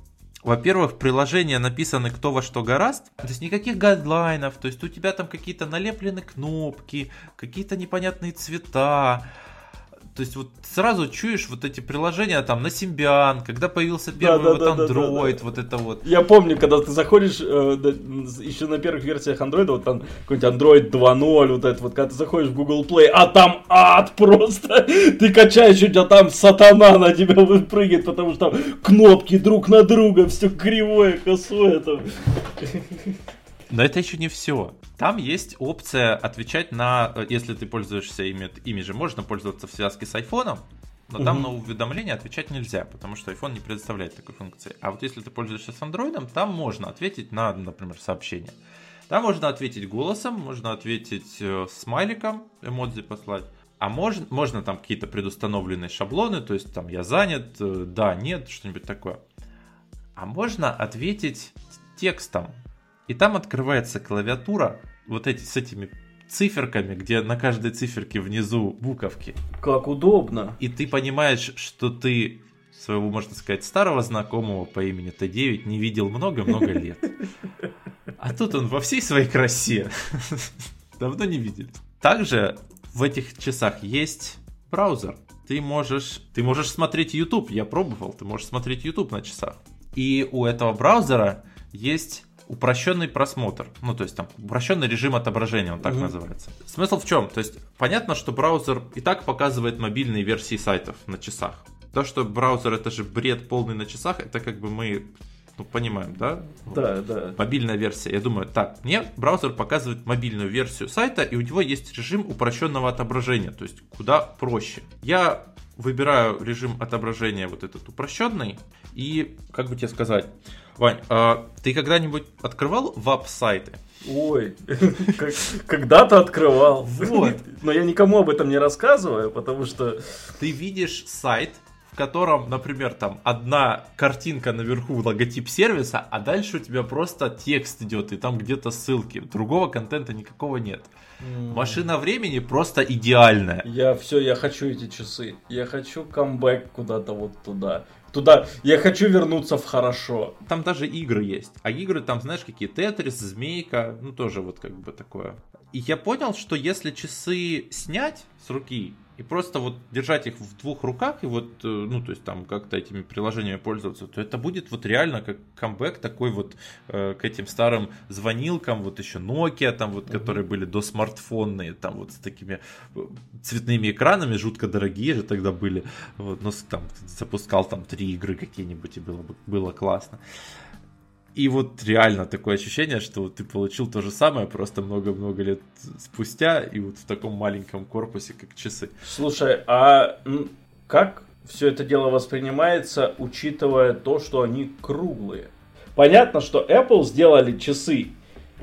во-первых, приложения написаны кто во что гораст, то есть никаких гайдлайнов, то есть у тебя там какие-то налеплены кнопки, какие-то непонятные цвета, то есть вот сразу чуешь вот эти приложения там на Symbian, когда появился первый да, да, вот Android, да, да, вот это вот. Я помню, когда ты заходишь э, еще на первых версиях Android, вот там какой-нибудь Android 2.0, вот это вот, когда ты заходишь в Google Play, а там ад просто, ты качаешь, у тебя там сатана на тебя выпрыгивает, потому что там кнопки друг на друга, все кривое, косое там. Но это еще не все. Там есть опция отвечать на, э, если ты пользуешься ими, ими же можно пользоваться в связке с айфоном, но там на уведомления отвечать нельзя, потому что iPhone не предоставляет такой функции. А вот если ты пользуешься с Android, там можно ответить на, например, сообщение. Там можно ответить голосом, можно ответить э, смайликом, эмодзи послать. А можно, можно там какие-то предустановленные шаблоны, то есть там я занят, э, да, нет, что-нибудь такое. А можно ответить текстом, и там открывается клавиатура вот эти с этими циферками, где на каждой циферке внизу буковки. Как удобно. И ты понимаешь, что ты своего, можно сказать, старого знакомого по имени Т9 не видел много-много лет. А тут он во всей своей красе. Давно не видели. Также в этих часах есть браузер. Ты можешь, ты можешь смотреть YouTube. Я пробовал. Ты можешь смотреть YouTube на часах. И у этого браузера есть упрощенный просмотр. Ну, то есть там упрощенный режим отображения, он так угу. называется. Смысл в чем? То есть понятно, что браузер и так показывает мобильные версии сайтов на часах. То, что браузер это же бред полный на часах, это как бы мы ну, понимаем, да? Да, да. Мобильная версия. Я думаю, так, мне браузер показывает мобильную версию сайта, и у него есть режим упрощенного отображения, то есть куда проще. Я выбираю режим отображения вот этот упрощенный, и, как бы тебе сказать, Вань, а ты когда-нибудь открывал веб-сайты? Ой, когда-то открывал. Вот. Но я никому об этом не рассказываю, потому что... Ты видишь сайт, в котором, например, там одна картинка наверху, логотип сервиса, а дальше у тебя просто текст идет, и там где-то ссылки. Другого контента никакого нет. Машина времени просто идеальная. Я все, я хочу эти часы. Я хочу камбэк куда-то вот туда туда, я хочу вернуться в хорошо. Там даже игры есть. А игры там, знаешь, какие Тетрис, Змейка, ну тоже вот как бы такое. И я понял, что если часы снять с руки, и просто вот держать их в двух руках и вот, э, ну, то есть там как-то этими приложениями пользоваться, то это будет вот реально как камбэк такой вот э, к этим старым звонилкам, вот еще Nokia там вот, mm-hmm. которые были до смартфонные, там вот с такими э, цветными экранами, жутко дорогие же тогда были, вот, но там запускал там три игры какие-нибудь и было, было классно. И вот реально такое ощущение, что ты получил то же самое, просто много-много лет спустя, и вот в таком маленьком корпусе, как часы. Слушай, а как все это дело воспринимается, учитывая то, что они круглые? Понятно, что Apple сделали часы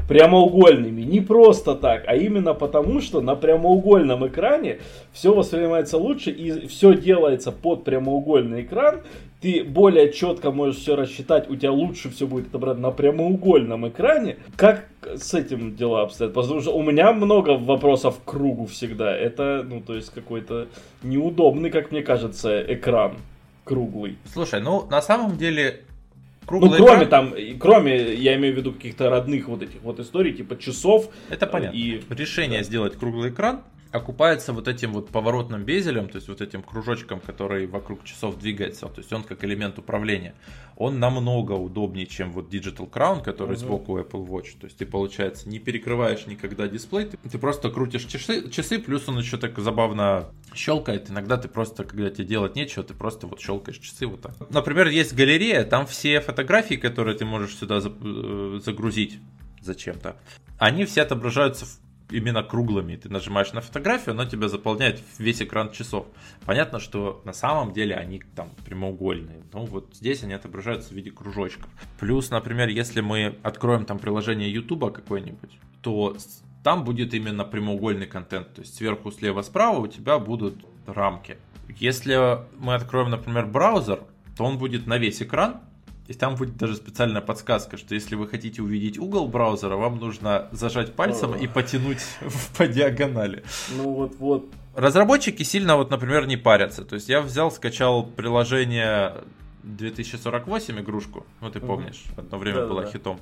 прямоугольными. Не просто так, а именно потому, что на прямоугольном экране все воспринимается лучше и все делается под прямоугольный экран. Ты более четко можешь все рассчитать, у тебя лучше все будет отображено на прямоугольном экране. Как с этим дела обстоят? Потому что у меня много вопросов к кругу всегда. Это, ну, то есть какой-то неудобный, как мне кажется, экран круглый. Слушай, ну, на самом деле, Круглый ну, кроме экран... там, кроме, я имею в виду каких-то родных вот этих вот историй, типа часов. Это понятно. И... Решение да. сделать круглый экран окупается вот этим вот поворотным безелем, то есть вот этим кружочком, который вокруг часов двигается, то есть он как элемент управления, он намного удобнее, чем вот Digital Crown, который uh-huh. сбоку Apple Watch. То есть ты, получается, не перекрываешь никогда дисплей, ты, ты просто крутишь часы, часы, плюс он еще так забавно щелкает. Иногда ты просто, когда тебе делать нечего, ты просто вот щелкаешь часы вот так. Например, есть галерея, там все фотографии, которые ты можешь сюда э, загрузить зачем-то, они все отображаются в именно круглыми. Ты нажимаешь на фотографию, она тебя заполняет весь экран часов. Понятно, что на самом деле они там прямоугольные. Ну вот здесь они отображаются в виде кружочков. Плюс, например, если мы откроем там приложение YouTube какое-нибудь, то там будет именно прямоугольный контент. То есть сверху, слева, справа у тебя будут рамки. Если мы откроем, например, браузер, то он будет на весь экран, и там будет даже специальная подсказка, что если вы хотите увидеть угол браузера, вам нужно зажать пальцем и потянуть по диагонали. Ну вот, вот. Разработчики сильно, вот, например, не парятся. То есть я взял, скачал приложение 2048 игрушку, ну ты помнишь, одно время да, было да. хитом.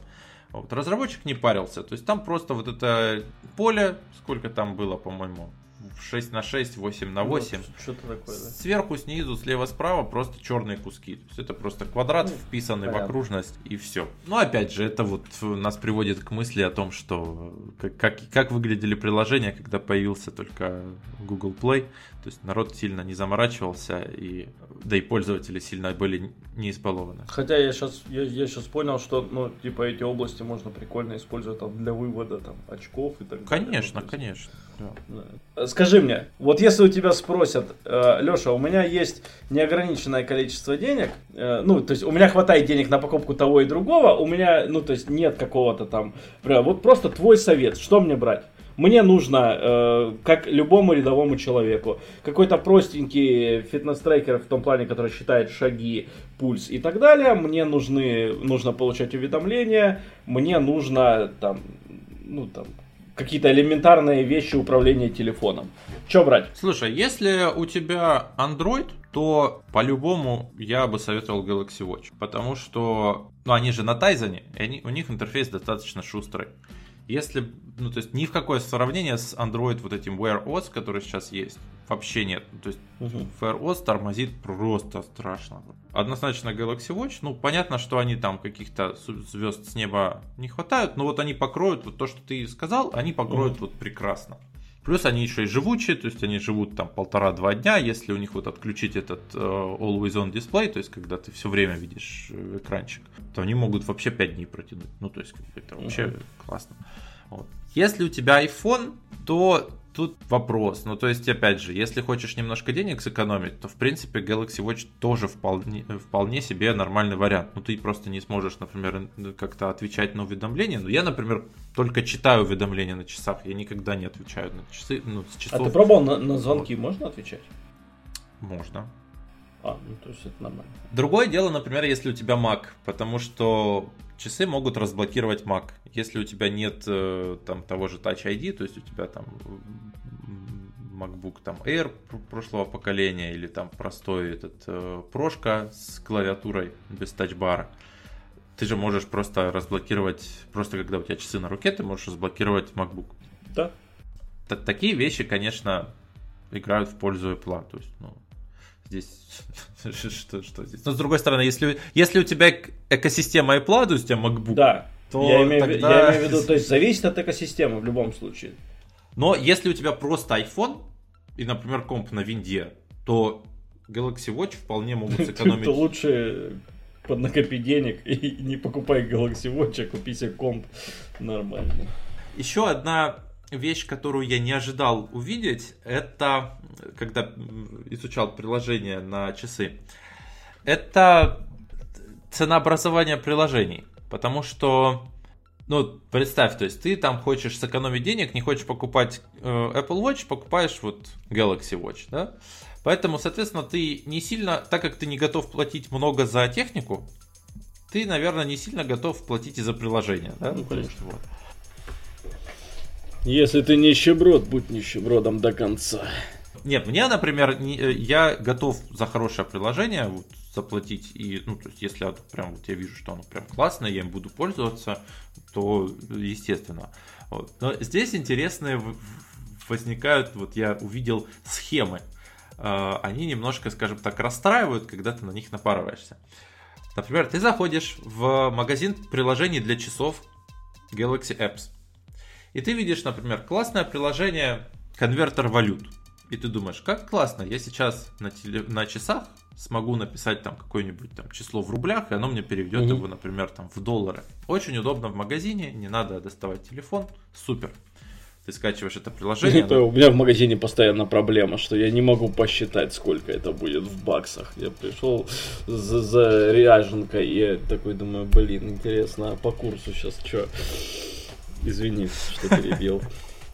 Вот, разработчик не парился, то есть там просто вот это поле, сколько там было, по-моему, 6 на 6, 8 на 8. Ну, что-то такое, да. Сверху, снизу, слева, справа просто черные куски. То есть это просто квадрат, ну, вписанный понятно. в окружность, и все. Но опять же, это вот нас приводит к мысли о том, что как, как, как выглядели приложения, когда появился только Google Play. То есть народ сильно не заморачивался, и, да и пользователи сильно были не избалованы. Хотя я сейчас, я, я сейчас понял, что ну, типа эти области можно прикольно использовать там, для вывода там, очков и так далее. Конечно, конечно. Скажи мне, вот если у тебя спросят, э, Леша, у меня есть неограниченное количество денег, э, ну, то есть у меня хватает денег на покупку того и другого, у меня, ну, то есть нет какого-то там, вот просто твой совет, что мне брать? Мне нужно, э, как любому рядовому человеку, какой-то простенький фитнес-трекер в том плане, который считает шаги, пульс и так далее. Мне нужны, нужно получать уведомления, мне нужно там, ну там, какие-то элементарные вещи управления телефоном. Что брать? Слушай, если у тебя Android, то по-любому я бы советовал Galaxy Watch. Потому что, ну, они же на Тайзане, и они, у них интерфейс достаточно шустрый. Если, ну, то есть ни в какое сравнение с Android вот этим Wear OS, который сейчас есть, вообще нет. То есть uh-huh. Wear OS тормозит просто страшно. Однозначно Galaxy Watch, ну, понятно, что они там каких-то звезд с неба не хватают, но вот они покроют вот то, что ты сказал, они покроют uh-huh. вот прекрасно. Плюс они еще и живучие, то есть они живут там полтора-два дня, если у них вот отключить этот э, Always On Display, то есть когда ты все время видишь э, экранчик, то они могут вообще 5 дней протянуть. Ну, то есть это вообще uh-huh. классно. Вот. Если у тебя iPhone, то тут вопрос. Ну, то есть, опять же, если хочешь немножко денег сэкономить, то, в принципе, Galaxy Watch тоже вполне, вполне себе нормальный вариант. Ну, ты просто не сможешь, например, как-то отвечать на уведомления. Ну, я, например, только читаю уведомления на часах, я никогда не отвечаю на часы, ну, с часов. А ты пробовал на, на звонки, вот. можно отвечать? Можно. А, ну то есть это нормально. Другое дело, например, если у тебя Mac, потому что часы могут разблокировать Mac. Если у тебя нет э, там того же Touch ID, то есть у тебя там MacBook там Air прошлого поколения или там простой этот э, прошка с клавиатурой без тачбара, ты же можешь просто разблокировать, просто когда у тебя часы на руке, ты можешь разблокировать MacBook. Да. Т- такие вещи, конечно, играют в пользу Apple. То есть, ну, здесь что, что здесь? Но с другой стороны, если, если у тебя экосистема Apple, то есть у тебя MacBook, да. то я имею, тогда... я имею в виду, то есть зависит от экосистемы в любом случае. Но если у тебя просто iPhone и, например, комп на винде, то Galaxy Watch вполне могут сэкономить. То лучше поднакопи денег и не покупай Galaxy Watch, а купи себе комп нормальный. Еще одна вещь, которую я не ожидал увидеть, это, когда изучал приложение на часы, это ценообразование приложений. Потому что, ну, представь, то есть ты там хочешь сэкономить денег, не хочешь покупать э, Apple Watch, покупаешь вот Galaxy Watch, да? Поэтому, соответственно, ты не сильно, так как ты не готов платить много за технику, ты, наверное, не сильно готов платить и за приложение, да? Ну, конечно. Вот. Если ты нищеброд, будь нищебродом до конца. Нет, мне, например, не, э, я готов за хорошее приложение вот, заплатить. И, ну, то есть, если я, прям вот я вижу, что оно прям классное, я им буду пользоваться, то естественно. Вот. Но здесь интересные возникают, вот я увидел схемы. А, они немножко, скажем так, расстраивают, когда ты на них напарываешься. Например, ты заходишь в магазин приложений для часов Galaxy Apps. И ты видишь, например, классное приложение конвертер валют. И ты думаешь, как классно, я сейчас на, теле, на часах смогу написать там какое-нибудь там число в рублях, и оно мне переведет mm-hmm. его, например, там в доллары. Очень удобно в магазине, не надо доставать телефон, супер. ты скачиваешь это приложение. Это у меня в магазине постоянно проблема, что я не могу посчитать, сколько это будет в баксах. Я пришел за, за ряженкой, и я такой думаю, блин, интересно, а по курсу сейчас что? Извини, что перебил.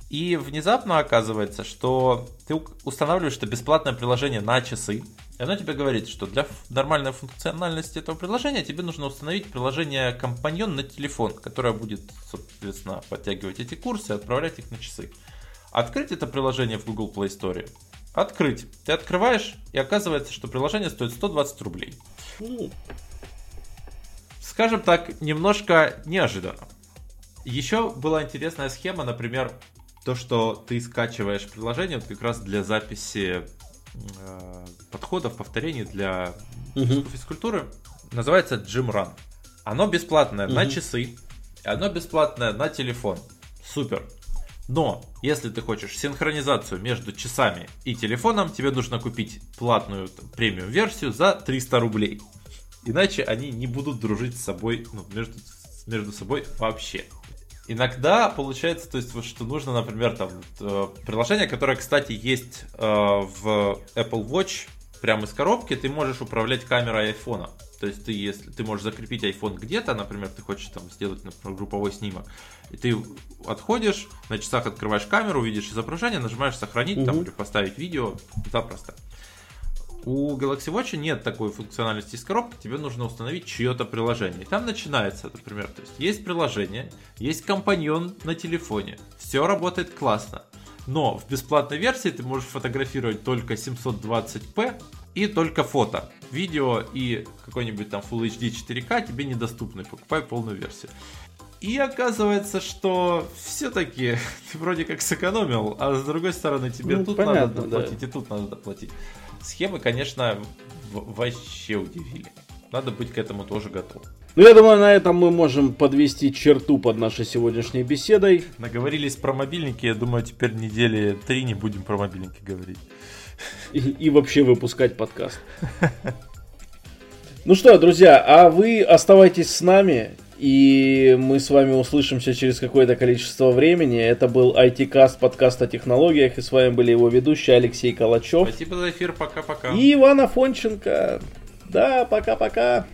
И внезапно оказывается, что ты устанавливаешь это бесплатное приложение на часы, и оно тебе говорит, что для нормальной функциональности этого приложения тебе нужно установить приложение компаньон на телефон, которое будет, соответственно, подтягивать эти курсы и отправлять их на часы. Открыть это приложение в Google Play Store. Открыть. Ты открываешь, и оказывается, что приложение стоит 120 рублей. Скажем так, немножко неожиданно. Еще была интересная схема, например, то, что ты скачиваешь приложение вот как раз для записи э, подходов, повторений для угу. физкультуры, называется Gym Run. Оно бесплатное угу. на часы, и оно бесплатное на телефон. Супер. Но если ты хочешь синхронизацию между часами и телефоном, тебе нужно купить платную премиум версию за 300 рублей. Иначе они не будут дружить с собой, ну, между, между собой вообще. Иногда получается, то есть, вот, что нужно, например, там э, приложение, которое, кстати, есть э, в Apple Watch прямо из коробки, ты можешь управлять камерой айфона. То есть ты, если ты можешь закрепить iPhone где-то, например, ты хочешь там сделать, например, групповой снимок, и ты отходишь, на часах открываешь камеру, видишь изображение, нажимаешь сохранить угу. там или поставить видео, запросто. У Galaxy Watch нет такой функциональности из коробки, тебе нужно установить чье-то приложение. И там начинается, например, то есть есть приложение, есть компаньон на телефоне, все работает классно. Но в бесплатной версии ты можешь фотографировать только 720p и только фото. Видео и какой-нибудь там Full HD 4K тебе недоступны, покупай полную версию. И оказывается, что все-таки ты вроде как сэкономил, а с другой стороны тебе ну, тут понятно, надо доплатить да. и тут надо доплатить. Схемы, конечно, вообще удивили. Надо быть к этому тоже готов. Ну, я думаю, на этом мы можем подвести черту под нашей сегодняшней беседой. Наговорились про мобильники, я думаю, теперь недели три не будем про мобильники говорить. И, и вообще выпускать подкаст. Ну что, друзья, а вы оставайтесь с нами. И мы с вами услышимся через какое-то количество времени. Это был IT-каст, подкаст о технологиях. И с вами были его ведущие Алексей Калачев. Спасибо за эфир, пока-пока. И Иван Афонченко. Да, пока-пока.